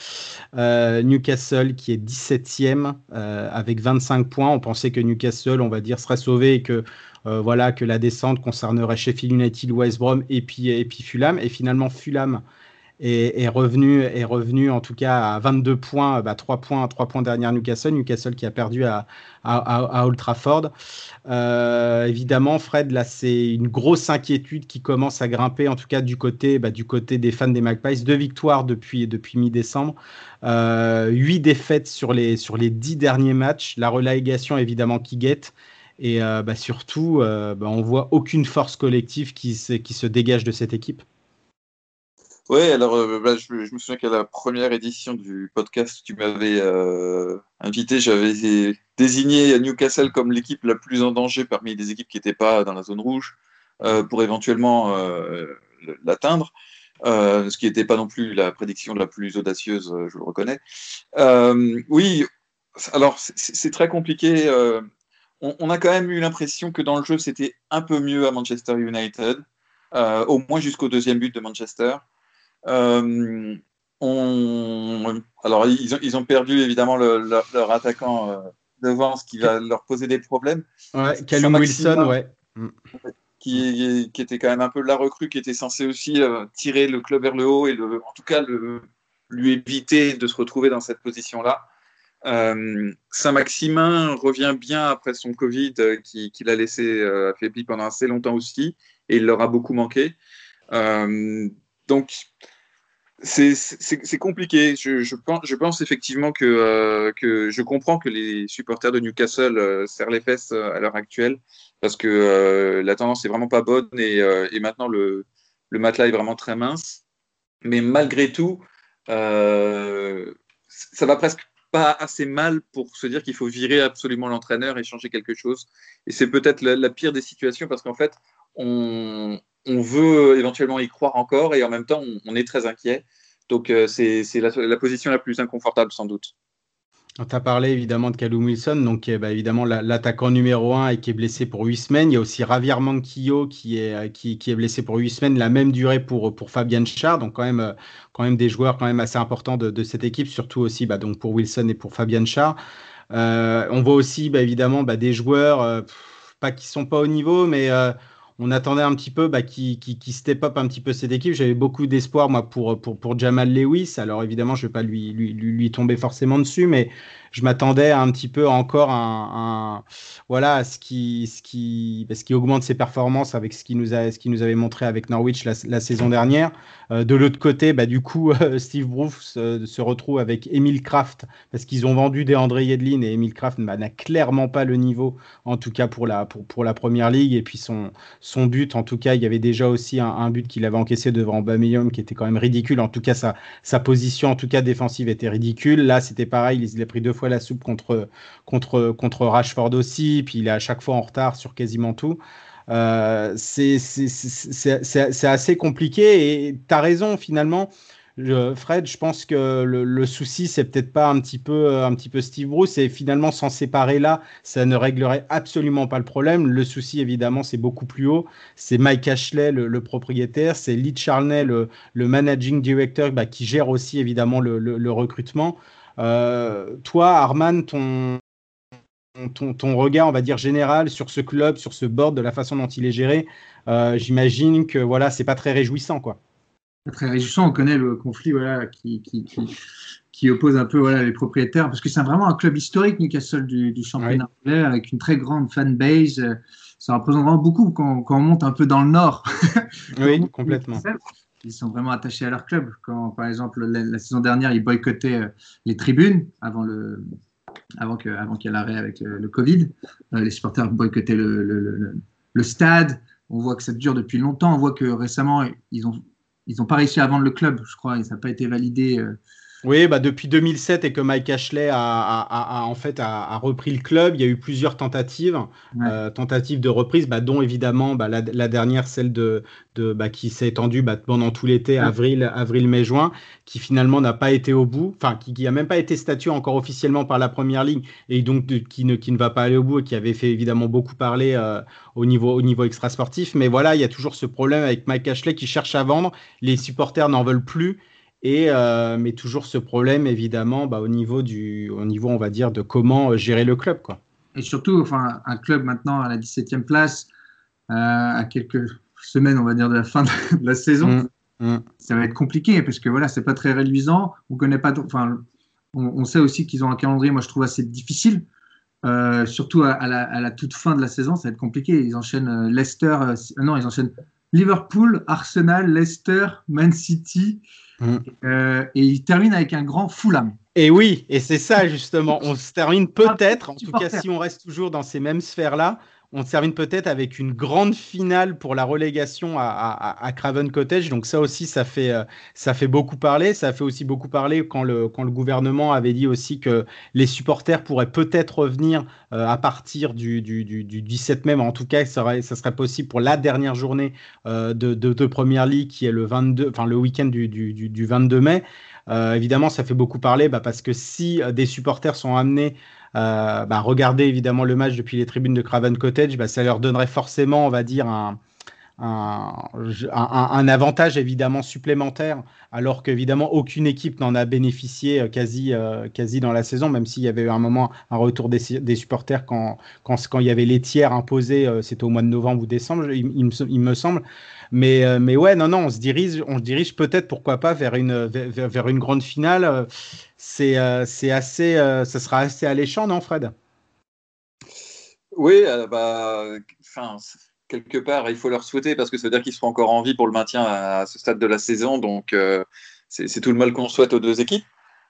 Newcastle qui est 17e avec 25 points. On pensait que Newcastle, on va dire, serait sauvé et que voilà, que la descente concernerait Sheffield United, West Brom et puis, et puis Fulham. Et finalement, Fulham est, revenu, en tout cas à 22 points, bah, 3 points, 3 points derrière Newcastle. Newcastle qui a perdu à, à, Old Trafford. Euh, évidemment, Fred, là, c'est une grosse inquiétude qui commence à grimper, en tout cas du côté, bah, des fans des Magpies. Deux victoires depuis, depuis mi-décembre, euh, huit défaites sur les, sur les dix derniers matchs. La relégation, évidemment, qui guette. Et euh, bah, surtout, euh, bah, on voit aucune force collective qui se, dégage de cette équipe. Oui, alors euh, bah, je, me souviens qu'à la première édition du podcast, tu m'avais invité, j'avais désigné Newcastle comme l'équipe la plus en danger parmi les équipes qui n'étaient pas dans la zone rouge pour éventuellement l'atteindre. ce qui n'était pas non plus la prédiction la plus audacieuse, je le reconnais. oui, alors c'est très compliqué on, a quand même eu l'impression que dans le jeu, c'était un peu mieux à Manchester United, euh, au moins jusqu'au deuxième but de Manchester. Euh, alors, ils ont, perdu évidemment leur, attaquant euh, devant, ce qui va leur poser des problèmes. Ouais, Callum Wilson, ouais. Mm. Qui, était quand même un peu la recrue, qui était censé aussi tirer le club vers le haut et en tout cas lui éviter de se retrouver dans cette position-là. Euh, Saint-Maximin revient bien après son Covid euh, qui, l'a laissé euh, affaibli pendant assez longtemps aussi et il leur a beaucoup manqué. donc, c'est compliqué. Je, pense, effectivement que, je comprends que les supporters de Newcastle serrent les fesses à l'heure actuelle parce que la tendance est vraiment pas bonne et, et maintenant le, le, matelas est vraiment très mince. Mais malgré tout, ça va presque pas assez mal pour se dire qu'il faut virer absolument l'entraîneur et changer quelque chose. Et c'est peut-être la, pire des situations parce qu'en fait, on, on veut éventuellement y croire encore et en même temps, on, est très inquiet. Donc, euh, c'est la, position la plus inconfortable, sans doute. Tu as parlé évidemment de Callum Wilson, donc bah, évidemment l'attaquant numéro 1 et qui est blessé pour 8 semaines. Il y a aussi Javier Manquillo qui est, euh, blessé pour 8 semaines, la même durée pour, pour Fabian Char, donc quand même, euh, quand même des joueurs quand même assez importants de, cette équipe, surtout aussi bah, donc pour Wilson et pour Fabian Char. on voit aussi bah, évidemment des joueurs, pas qui sont pas au niveau, mais on attendait un petit peu bah, qui, qui, step up un petit peu cette équipe. J'avais beaucoup d'espoir moi pour, pour, pour Jamal Lewis. Alors évidemment, je ne vais pas lui, lui, lui, tomber forcément dessus, mais je m'attendais un petit peu encore un, voilà ce qui ce qui ce qui augmente ses performances avec ce qu'il nous a ce qui nous avait montré avec Norwich la, saison dernière. Euh, de l'autre côté, bah, du coup, [LAUGHS] Steve Bruce euh, se retrouve avec Emile Kraft parce qu'ils ont vendu des André Yedlin et Emile Kraft bah, n'a clairement pas le niveau en tout cas pour la pour, pour la première ligue et puis son son but en tout cas il y avait déjà aussi un, but qu'il avait encaissé devant Aubameyang qui était quand même ridicule. En tout cas sa sa position en tout cas défensive était ridicule. Là c'était pareil, il a pris deux fois la soupe contre, contre, contre Rashford aussi, puis il est à chaque fois en retard sur quasiment tout. Euh, c'est assez compliqué et tu as raison finalement. Fred, je pense que le, souci, c'est peut-être pas un petit, peu, un petit peu Steve Bruce, et finalement s'en séparer là, ça ne réglerait absolument pas le problème. Le souci, évidemment, c'est beaucoup plus haut. C'est Mike Ashley, le, propriétaire, c'est Lee Charney, le, managing director, bah, qui gère aussi évidemment le recrutement. Euh, toi, Arman, ton, ton, regard, on va dire, général sur ce club, sur ce board, de la façon dont il est géré, euh, j'imagine que voilà, c'est pas très réjouissant, quoi. Pas très réjouissant. On connaît le conflit, voilà, qui, qui, qui, oppose un peu voilà les propriétaires, parce que c'est vraiment un club historique, Newcastle du, du championnat anglais, avec une très grande fanbase. Ça représente vraiment beaucoup quand, quand on monte un peu dans le nord. oui, [LAUGHS] complètement ils sont vraiment attachés à leur club. Quand, par exemple, la, saison dernière, ils boycottaient euh, les tribunes avant le, avant que, avant qu'il y ait l'arrêt avec le, Covid. Euh, les supporters boycottaient le, le, le, stade. On voit que ça dure depuis longtemps. On voit que récemment, ils n'ont ils ont pas réussi à vendre le club, je crois, et ça n'a pas été validé. Euh, oui, bah depuis 2007 et que Mike Ashley a, en fait a, repris le club, il y a eu plusieurs tentatives, euh, tentatives de reprise, bah, dont évidemment bah, la, dernière, celle de, de bah, qui s'est étendue bah, pendant tout l'été, avril, avril, mai, juin, qui finalement n'a pas été au bout, enfin qui, n'a même pas été statué encore officiellement par la première ligue et donc qui ne, qui ne va pas aller au bout et qui avait fait évidemment beaucoup parler euh, au niveau au niveau extra sportif. Mais voilà, il y a toujours ce problème avec Mike Ashley qui cherche à vendre, les supporters n'en veulent plus. Et, euh, mais toujours ce problème, évidemment, bah, au, niveau du, au niveau, on va dire, de comment euh, gérer le club. Quoi. Et surtout, enfin, un club maintenant à la 17e place, euh, à quelques semaines, on va dire, de la fin [LAUGHS] de la saison, mmh, mmh. ça va être compliqué parce que voilà, c'est pas très réduisant. On connaît pas, enfin, on, sait aussi qu'ils ont un calendrier, moi je trouve assez difficile. surtout à, la, à, la, toute fin de la saison, ça va être compliqué. Ils enchaînent Leicester, non, ils enchaînent Liverpool, Arsenal, Leicester, Man City, Mm. Euh, et il termine avec un grand Fulham. Et oui, et c'est ça justement. On se termine [LAUGHS] peut-être, en tout cas si on reste toujours dans ces mêmes sphères-là, on termine peut-être avec une grande finale pour la relégation à, Craven Cottage. Donc ça aussi, ça fait, euh, ça fait beaucoup parler. Ça fait aussi beaucoup parler quand le, quand le gouvernement avait dit aussi que les supporters pourraient peut-être revenir euh, à partir du, du, du, 17 mai. Mais en tout cas, ça serait, ça serait possible pour la dernière journée euh, de, de, Première Ligue qui est le, 22, enfin, le week-end du, du, 22 mai. Évidemment, ça fait beaucoup parler bah, parce que si des supporters sont amenés euh, bah, regarder évidemment le match depuis les tribunes de Craven Cottage, bah, ça leur donnerait forcément, on va dire, un, avantage évidemment supplémentaire, alors qu'évidemment aucune équipe n'en a bénéficié euh, quasi, euh, quasi dans la saison, même s'il y avait eu un moment un retour des, supporters quand, quand, quand, il y avait les tiers imposés, c'était au mois de novembre ou décembre, il, me, semble. Mais, mais ouais, non, non, on se dirige, dirige peut-être, pourquoi pas, vers une, vers, vers une grande finale c'est euh, assez, euh, ça sera assez alléchant, non, Fred? Oui, euh, bah, quelque part, il faut leur souhaiter parce que ça veut dire qu'ils seront encore en vie pour le maintien à, ce stade de la saison. Donc, c'est tout le mal qu'on souhaite aux deux équipes.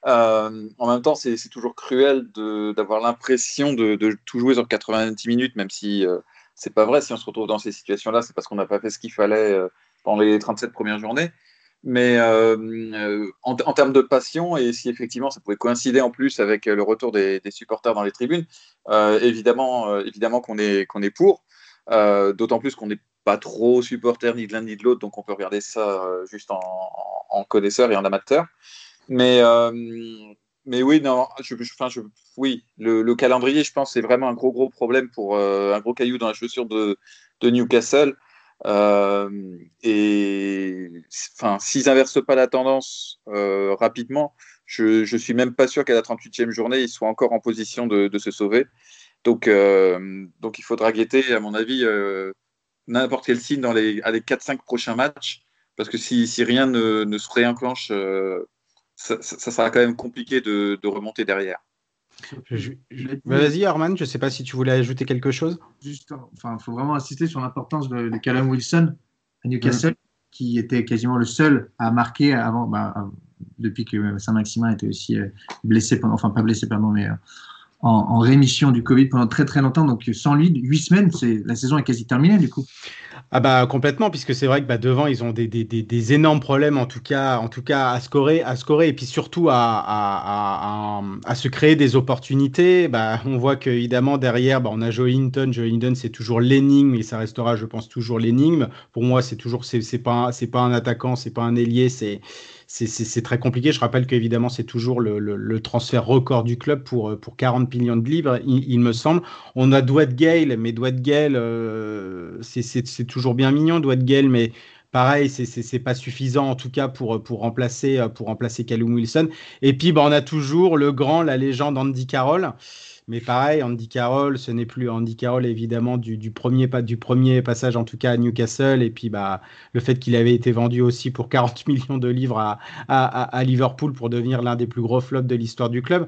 Euh, en même temps, c'est toujours cruel d'avoir l'impression de, tout jouer sur 90 minutes, même si euh, c'est pas vrai. Si on se retrouve dans ces situations-là, c'est parce qu'on n'a pas fait ce qu'il fallait euh, pendant les 37 premières journées. Mais en, en, termes de passion, et si effectivement ça pouvait coïncider en plus avec le retour des, supporters dans les tribunes, évidemment, évidemment qu'on est, est pour. D'autant plus qu'on n'est pas trop supporter ni de l'un ni de l'autre, donc on peut regarder ça juste en, en, connaisseur et en amateur. Mais, euh, mais oui, non, je, enfin, oui, le, calendrier, je pense, c'est vraiment un gros, gros problème pour euh, un gros caillou dans la chaussure de, de Newcastle. Euh, et enfin, s'ils n'inversent pas la tendance rapidement, je, je suis même pas sûr qu'à la 38e journée, ils soient encore en position de, se sauver. Donc, donc il faudra guetter, à mon avis, n'importe quel signe dans les, les 4-5 prochains matchs. Parce que si, si rien ne, ne se réenclenche ça, sera quand même compliqué de, remonter derrière. Vas-y, Arman, je ne sais pas si tu voulais ajouter quelque chose. Juste, enfin, il faut vraiment insister sur l'importance de, Callum Wilson à Newcastle, mm. qui était quasiment le seul à marquer avant, bah, depuis que Saint-Maximin était aussi euh, blessé, pendant, enfin pas blessé, pardon, mais en, rémission du Covid pendant très très longtemps. Donc sans lui, huit semaines, c'est la saison est quasi terminée du coup. Ah bah complètement, puisque c'est vrai que bah, devant ils ont des, des, des, énormes problèmes en tout cas, en tout cas à scorer, à scorer et puis surtout à, à, à, à se créer des opportunités. Bah, on voit que évidemment derrière, bah, on a Joe Hinton. Joe Hinton c'est toujours l'énigme et ça restera, je pense, toujours l'énigme. Pour moi, c'est toujours c'est pas c'est pas un attaquant, c'est pas un ailier, c'est c'est très compliqué. Je rappelle qu'évidemment, c'est toujours le, transfert record du club pour, pour 40 millions de livres, il, me semble. On a Dwight Gale, mais Dwight Gale, euh, c'est toujours bien mignon, Dwight Gale, mais pareil, c'est pas suffisant en tout cas pour, pour, remplacer, pour remplacer Callum Wilson. Et puis, bah, on a toujours le grand, la légende Andy Carroll. Mais pareil, Andy Carroll, ce n'est plus Andy Carroll évidemment du, premier, du premier passage en tout cas à Newcastle. Et puis bah, le fait qu'il avait été vendu aussi pour 40 [LAUGHS] millions de livres à, Liverpool pour devenir l'un des plus gros flops de l'histoire du club.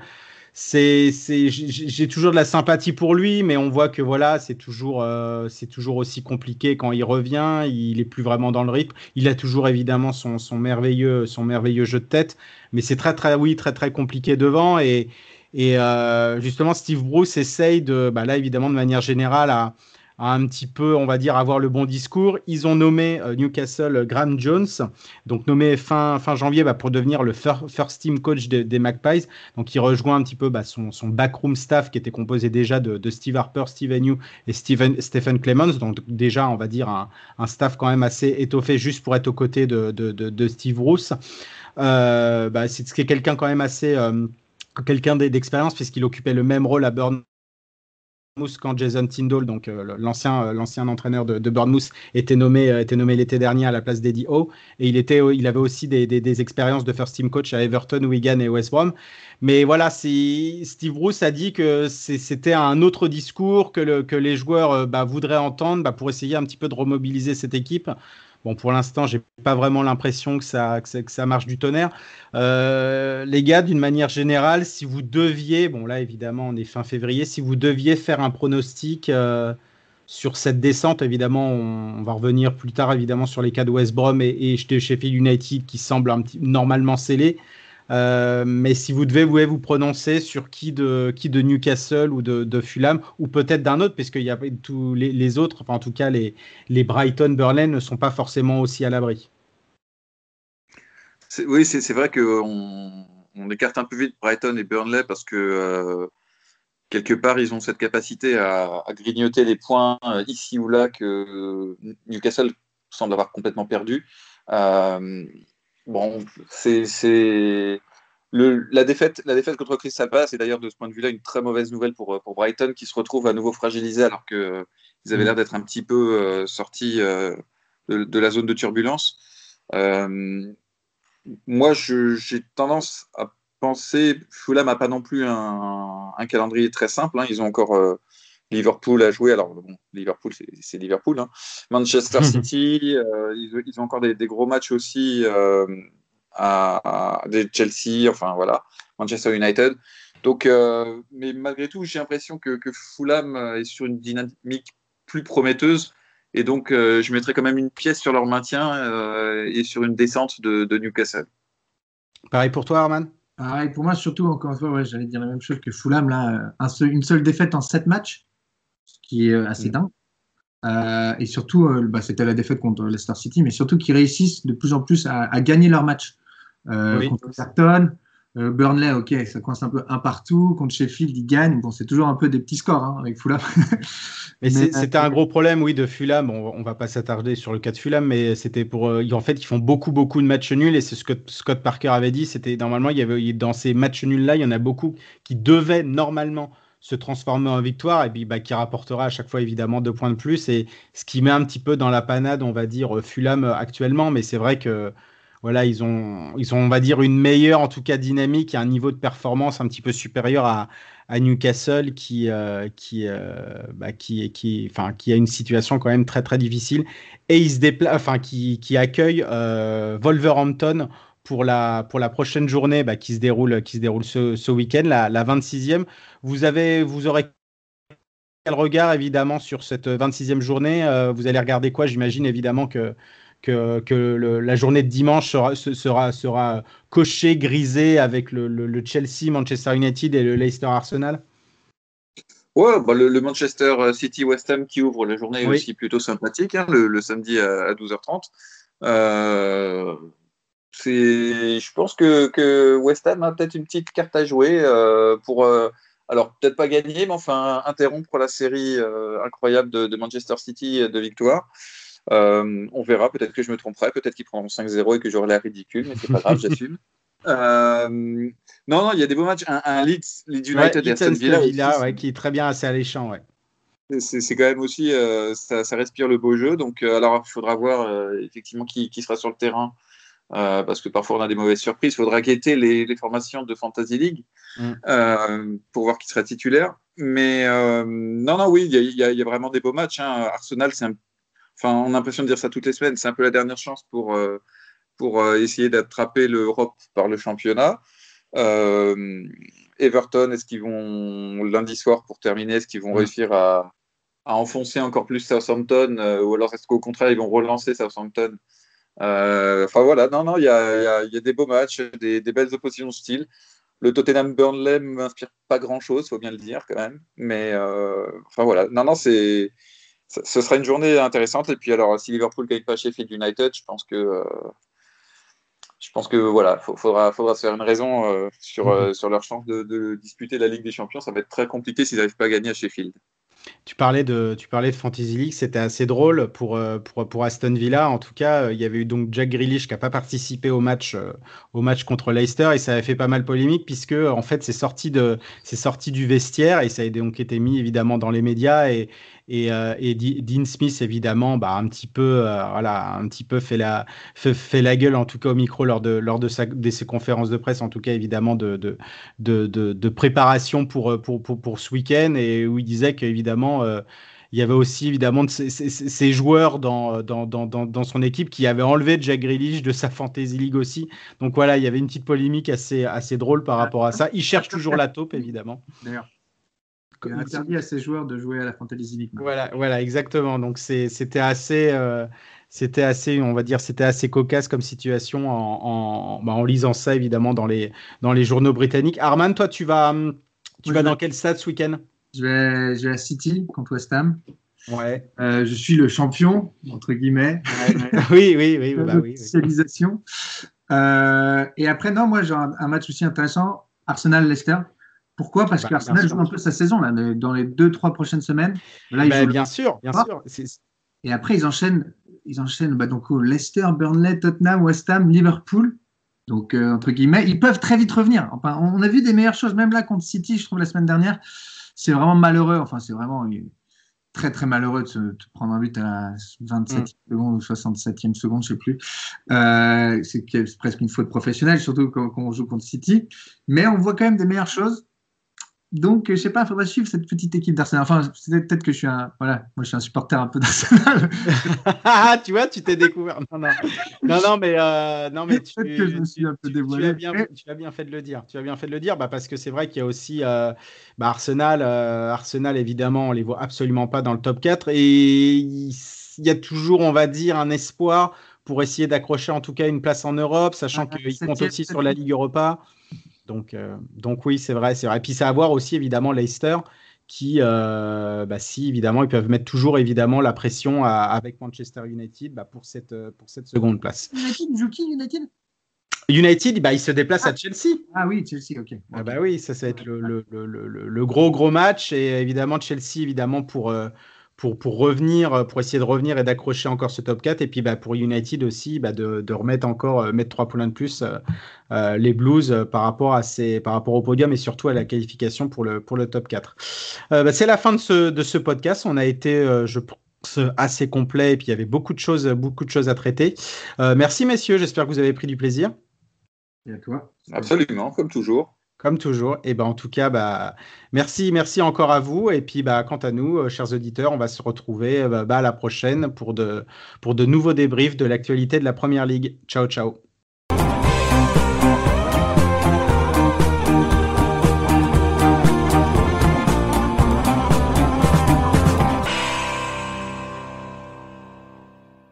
C'est, j'ai toujours de la sympathie pour lui, mais on voit que voilà, c'est toujours, euh, c'est toujours aussi compliqué quand il revient. Il est plus vraiment dans le rythme. Il a toujours évidemment son, son merveilleux, son merveilleux jeu de tête, mais c'est très très oui très très compliqué devant et et euh, justement, Steve Bruce essaye de, bah là évidemment de manière générale, à, un petit peu, on va dire, avoir le bon discours. Ils ont nommé euh, Newcastle Graham Jones, donc nommé fin, fin janvier bah, pour devenir le first team coach des Magpies. Donc il rejoint un petit peu bah, son, backroom staff qui était composé déjà de, Steve Harper, Steve New et Steven, Stephen Clemens. Donc déjà, on va dire, un, un, staff quand même assez étoffé juste pour être aux côtés de, de, Steve Bruce. Euh, bah, c'est quelqu'un quand même assez... Quelqu'un d'expérience puisqu'il occupait le même rôle à Bournemouth quand Jason Tyndall, donc euh, l'ancien euh, l'ancien entraîneur de, de Bournemouth, était nommé euh, était nommé l'été dernier à la place d'Eddie Howe et il était il avait aussi des, expériences de first team coach à Everton, Wigan et West Brom. Mais voilà, Steve Bruce a dit que c'était un autre discours que les joueurs bah, voudraient entendre bah, pour essayer un petit peu de remobiliser cette équipe. Bon, pour l'instant, j'ai pas vraiment l'impression que ça, que ça, marche du tonnerre. Euh, les gars, d'une manière générale, si vous deviez, bon là évidemment on est fin février, si vous deviez faire un pronostic euh, sur cette descente, évidemment on, va revenir plus tard évidemment sur les cas de West Brom et, et Sheffield United qui semblent un petit, normalement scellés. Euh, mais si vous devez vous, vous prononcer sur qui de, Newcastle ou de, Fulham, ou peut-être d'un autre, parce qu'il y a tous les, autres, enfin en tout cas les, les Brighton, Burnley ne sont pas forcément aussi à l'abri. Oui, c'est vrai qu'on on écarte un peu vite Brighton et Burnley parce que euh, quelque part ils ont cette capacité à, grignoter les points euh, ici ou là que Newcastle semble avoir complètement perdu. Bon, c'est la défaite, la défaite contre Crystal Palace est d'ailleurs de ce point de vue-là une très mauvaise nouvelle pour, pour Brighton qui se retrouve à nouveau fragilisé alors qu'ils avaient mm. l'air d'être un petit peu euh, sortis euh, de, la zone de turbulence. Euh, moi, j'ai tendance à penser, Fulham n'a pas non plus un, calendrier très simple. Hein. ils ont encore Liverpool a joué. Alors, bon, Liverpool, c'est Liverpool. Hein. Manchester [LAUGHS] City, euh, ils, ont encore des, gros matchs aussi euh, à, des Chelsea, enfin voilà, Manchester United. Donc, euh, mais malgré tout, j'ai l'impression que, Fulham est sur une dynamique plus prometteuse. Et donc, je mettrai quand même une pièce sur leur maintien et sur une descente de, Newcastle. Pareil pour toi, Arman? Pareil pour moi, surtout, encore une fois, ouais, j'allais dire la même chose que Fulham, là, un seul, une seule défaite en sept matchs, qui est assez mm. dingue. Euh, et surtout, euh, bah, c'était la défaite contre Leicester City, mais surtout qu'ils réussissent de plus en plus à, à gagner leur match. Euh, contre Everton, euh, Burnley, ok, ça coince un peu un partout. Contre Sheffield, ils gagnent. Bon, c'est toujours un peu des petits scores hein, avec Fulham. [LAUGHS] mais, c'était un gros problème, oui, de Fulham. On, on va pas s'attarder sur le cas de Fulham, mais c'était pour. en fait, ils font beaucoup, beaucoup de matchs nuls. Et c'est ce que Scott Parker avait dit. C'était normalement, il y avait dans ces matchs nuls-là, il y en a beaucoup qui devaient normalement se transformer en victoire et puis bah, qui rapportera à chaque fois évidemment deux points de plus et ce qui met un petit peu dans la panade on va dire Fulham actuellement. Mais c'est vrai que voilà ils ont ils ont on va dire une meilleure en tout cas dynamique et un niveau de performance un petit peu supérieur à, Newcastle qui euh, qui, euh, bah, qui qui enfin qui a une situation quand même très très difficile. Et il se enfin qui, qui accueille euh, Wolverhampton pour la, pour la prochaine journée bah, qui se déroule, qui se déroule ce, ce week-end, la, la, 26e. Vous, avez, vous aurez quel regard évidemment sur cette 26e journée? Euh, Vous allez regarder quoi? J'imagine évidemment que, que, que le, la journée de dimanche sera, sera, sera cochée, grisée avec le, le, Chelsea, Manchester United et le Leicester Arsenal? Ouais, bah le, Manchester City West Ham qui ouvre la journée est aussi plutôt sympathique, hein, le, samedi à, à 12h30. Euh, c'est, je pense que, que, West Ham a peut-être une petite carte à jouer euh, pour, euh, alors peut-être pas gagner, mais enfin interrompre la série euh, incroyable de, de, Manchester City de victoire. On verra, peut-être que je me tromperai, peut-être qu'ils prendront 5-0 et que j'aurai l'air ridicule, mais c'est pas grave, [LAUGHS] j'assume. Non, non, il y a des beaux matchs. Un, un Leeds, Leeds United ouais, et Aston Villa, Villa ouais, qui est très bien, assez alléchant. Ouais. C'est quand même aussi, ça, ça, respire le beau jeu. Donc, alors, il faudra voir effectivement qui, qui, sera sur le terrain euh, parce que parfois on a des mauvaises surprises. Il faudra guetter les, les, formations de Fantasy League mm. euh, pour voir qui sera titulaire. Mais euh, non, non, oui, il y, y, y, a vraiment des beaux matchs. Hein. Arsenal, enfin, on a l'impression de dire ça toutes les semaines. C'est un peu la dernière chance pour, pour essayer d'attraper l'Europe par le championnat. Everton, est-ce qu'ils vont lundi soir pour terminer, est-ce qu'ils vont mm. réussir à, à, enfoncer encore plus Southampton ou alors est-ce qu'au contraire ils vont relancer Southampton enfin voilà, non, non, il y a, y, a, y a, des beaux matchs, des, des belles oppositions de style. Le Tottenham Burnley m'inspire pas grand chose, faut bien le dire quand même. Mais euh, enfin voilà, non, non, c'est ce sera une journée intéressante. Et puis alors, si Liverpool gagne pas Sheffield United, je pense que euh, je pense que voilà, faudra, faudra se faire une raison euh, sur, euh, sur leur chance de, de, disputer la Ligue des Champions. Ça va être très compliqué s'ils n'arrivent pas à gagner à Sheffield. Tu parlais de, tu parlais de Fantasy League, c'était assez drôle pour, euh, pour, pour, Aston Villa. En tout cas, il y avait eu donc Jack Grealish qui n'a pas participé au match, euh, au match contre Leicester et ça avait fait pas mal polémique puisque en fait c'est sorti, de, sorti du vestiaire et ça a donc été mis évidemment dans les médias et, et, euh, et Dean Smith évidemment bah, un petit peu euh, voilà un petit peu fait la fait, fait, la gueule en tout cas au micro lors de lors de, sa, de ses conférences de presse en tout cas évidemment de de, de, de, préparation pour, pour, pour, pour ce week-end et où il disait qu'évidemment euh, il y avait aussi évidemment ces, joueurs dans, dans, dans, dans, son équipe qui avaient enlevé Jack Grealish de sa Fantasy League aussi. Donc voilà, il y avait une petite polémique assez, assez drôle par rapport à ça. Il cherche toujours la taupe, évidemment. D'ailleurs, il a interdit à ses joueurs de jouer à la Fantasy League. Voilà, voilà, exactement. Donc c'était assez, euh, c'était assez, on va dire, c'était assez cocasse comme situation en, en, bah, en, lisant ça évidemment dans les, dans les journaux britanniques. Arman, toi, tu vas, tu vas dans quel stade ce week-end? Je vais, je vais à City contre West Ham. Ouais. Euh, je suis le champion entre guillemets. [LAUGHS] Oui, oui, oui, bah, oui, oui. Euh, et après, non, moi j'ai un, un match aussi intéressant, Arsenal-Leicester. Pourquoi? Parce bah, qu'Arsenal joue un peu sa saison là, dans les deux, trois prochaines semaines. Là, bah, bien sûr, bien sûr. Et après, ils enchaînent, ils enchaînent bah, donc, Leicester, Burnley, Tottenham, West Ham, Liverpool. Donc, euh, entre guillemets, ils peuvent très vite revenir. Enfin, on a vu des meilleures choses, même là contre City, je trouve, la semaine dernière. C'est vraiment malheureux. Enfin, c'est vraiment très, très malheureux de se de prendre un but à la 27e mm. seconde ou 67e seconde, je ne sais plus. Euh, c'est presque une faute professionnelle, surtout quand, quand on joue contre City. Mais on voit quand même des meilleures choses. Donc, je sais pas, il faudra suivre cette petite équipe d'Arsenal. Enfin, peut-être que je suis un, voilà, moi je suis un supporter un peu d'Arsenal. [LAUGHS] tu vois, tu t'es découvert. Non, non, non, non mais, euh, non, mais tu, que je me suis un peu dévoilé. Tu, as bien, tu as bien fait de le dire. Tu as bien fait de le dire, bah, parce que c'est vrai qu'il y a aussi euh, bah, Arsenal. Euh, Arsenal, évidemment, on les voit absolument pas dans le top 4 et il y a toujours, on va dire, un espoir pour essayer d'accrocher en tout cas une place en Europe, sachant Ah, qu'ils septième, comptent aussi sur la. Ligue Europa. Donc, euh, donc oui, c'est vrai, c'est vrai. Et puis c'est à voir aussi évidemment Leicester, qui, euh, bah, si évidemment, ils peuvent mettre toujours évidemment la pression à- avec Manchester United bah, pour, cette, euh, pour cette seconde place. United joue qui United? United, bah, il se déplace à Chelsea. Ah oui, Chelsea, ok. Ah bah oui, ça, ça va être le, le- le- le- gros gros match et évidemment Chelsea évidemment pour, pour, pour revenir, pour essayer de revenir et d'accrocher encore ce top 4 et puis bah, pour United aussi bah, de, de remettre encore euh, mettre trois points de plus euh, euh, les Blues euh, par rapport à ces, par rapport au podium et surtout à la qualification pour le, pour le top 4. Euh, bah, c'est la fin de ce, de ce podcast. On a été euh, je pense assez complet et puis il y avait beaucoup de choses beaucoup de choses à traiter. Euh, merci messieurs, j'espère que vous avez pris du plaisir. Et à toi. Absolument, comme toujours. Comme toujours. Et ben en tout cas, bah, merci, merci encore à vous. Et puis, bah, quant à nous, euh, chers auditeurs, on va se retrouver euh, bah, à la prochaine pour de, pour de nouveaux débriefs de l'actualité de la Première Ligue. Ciao, ciao.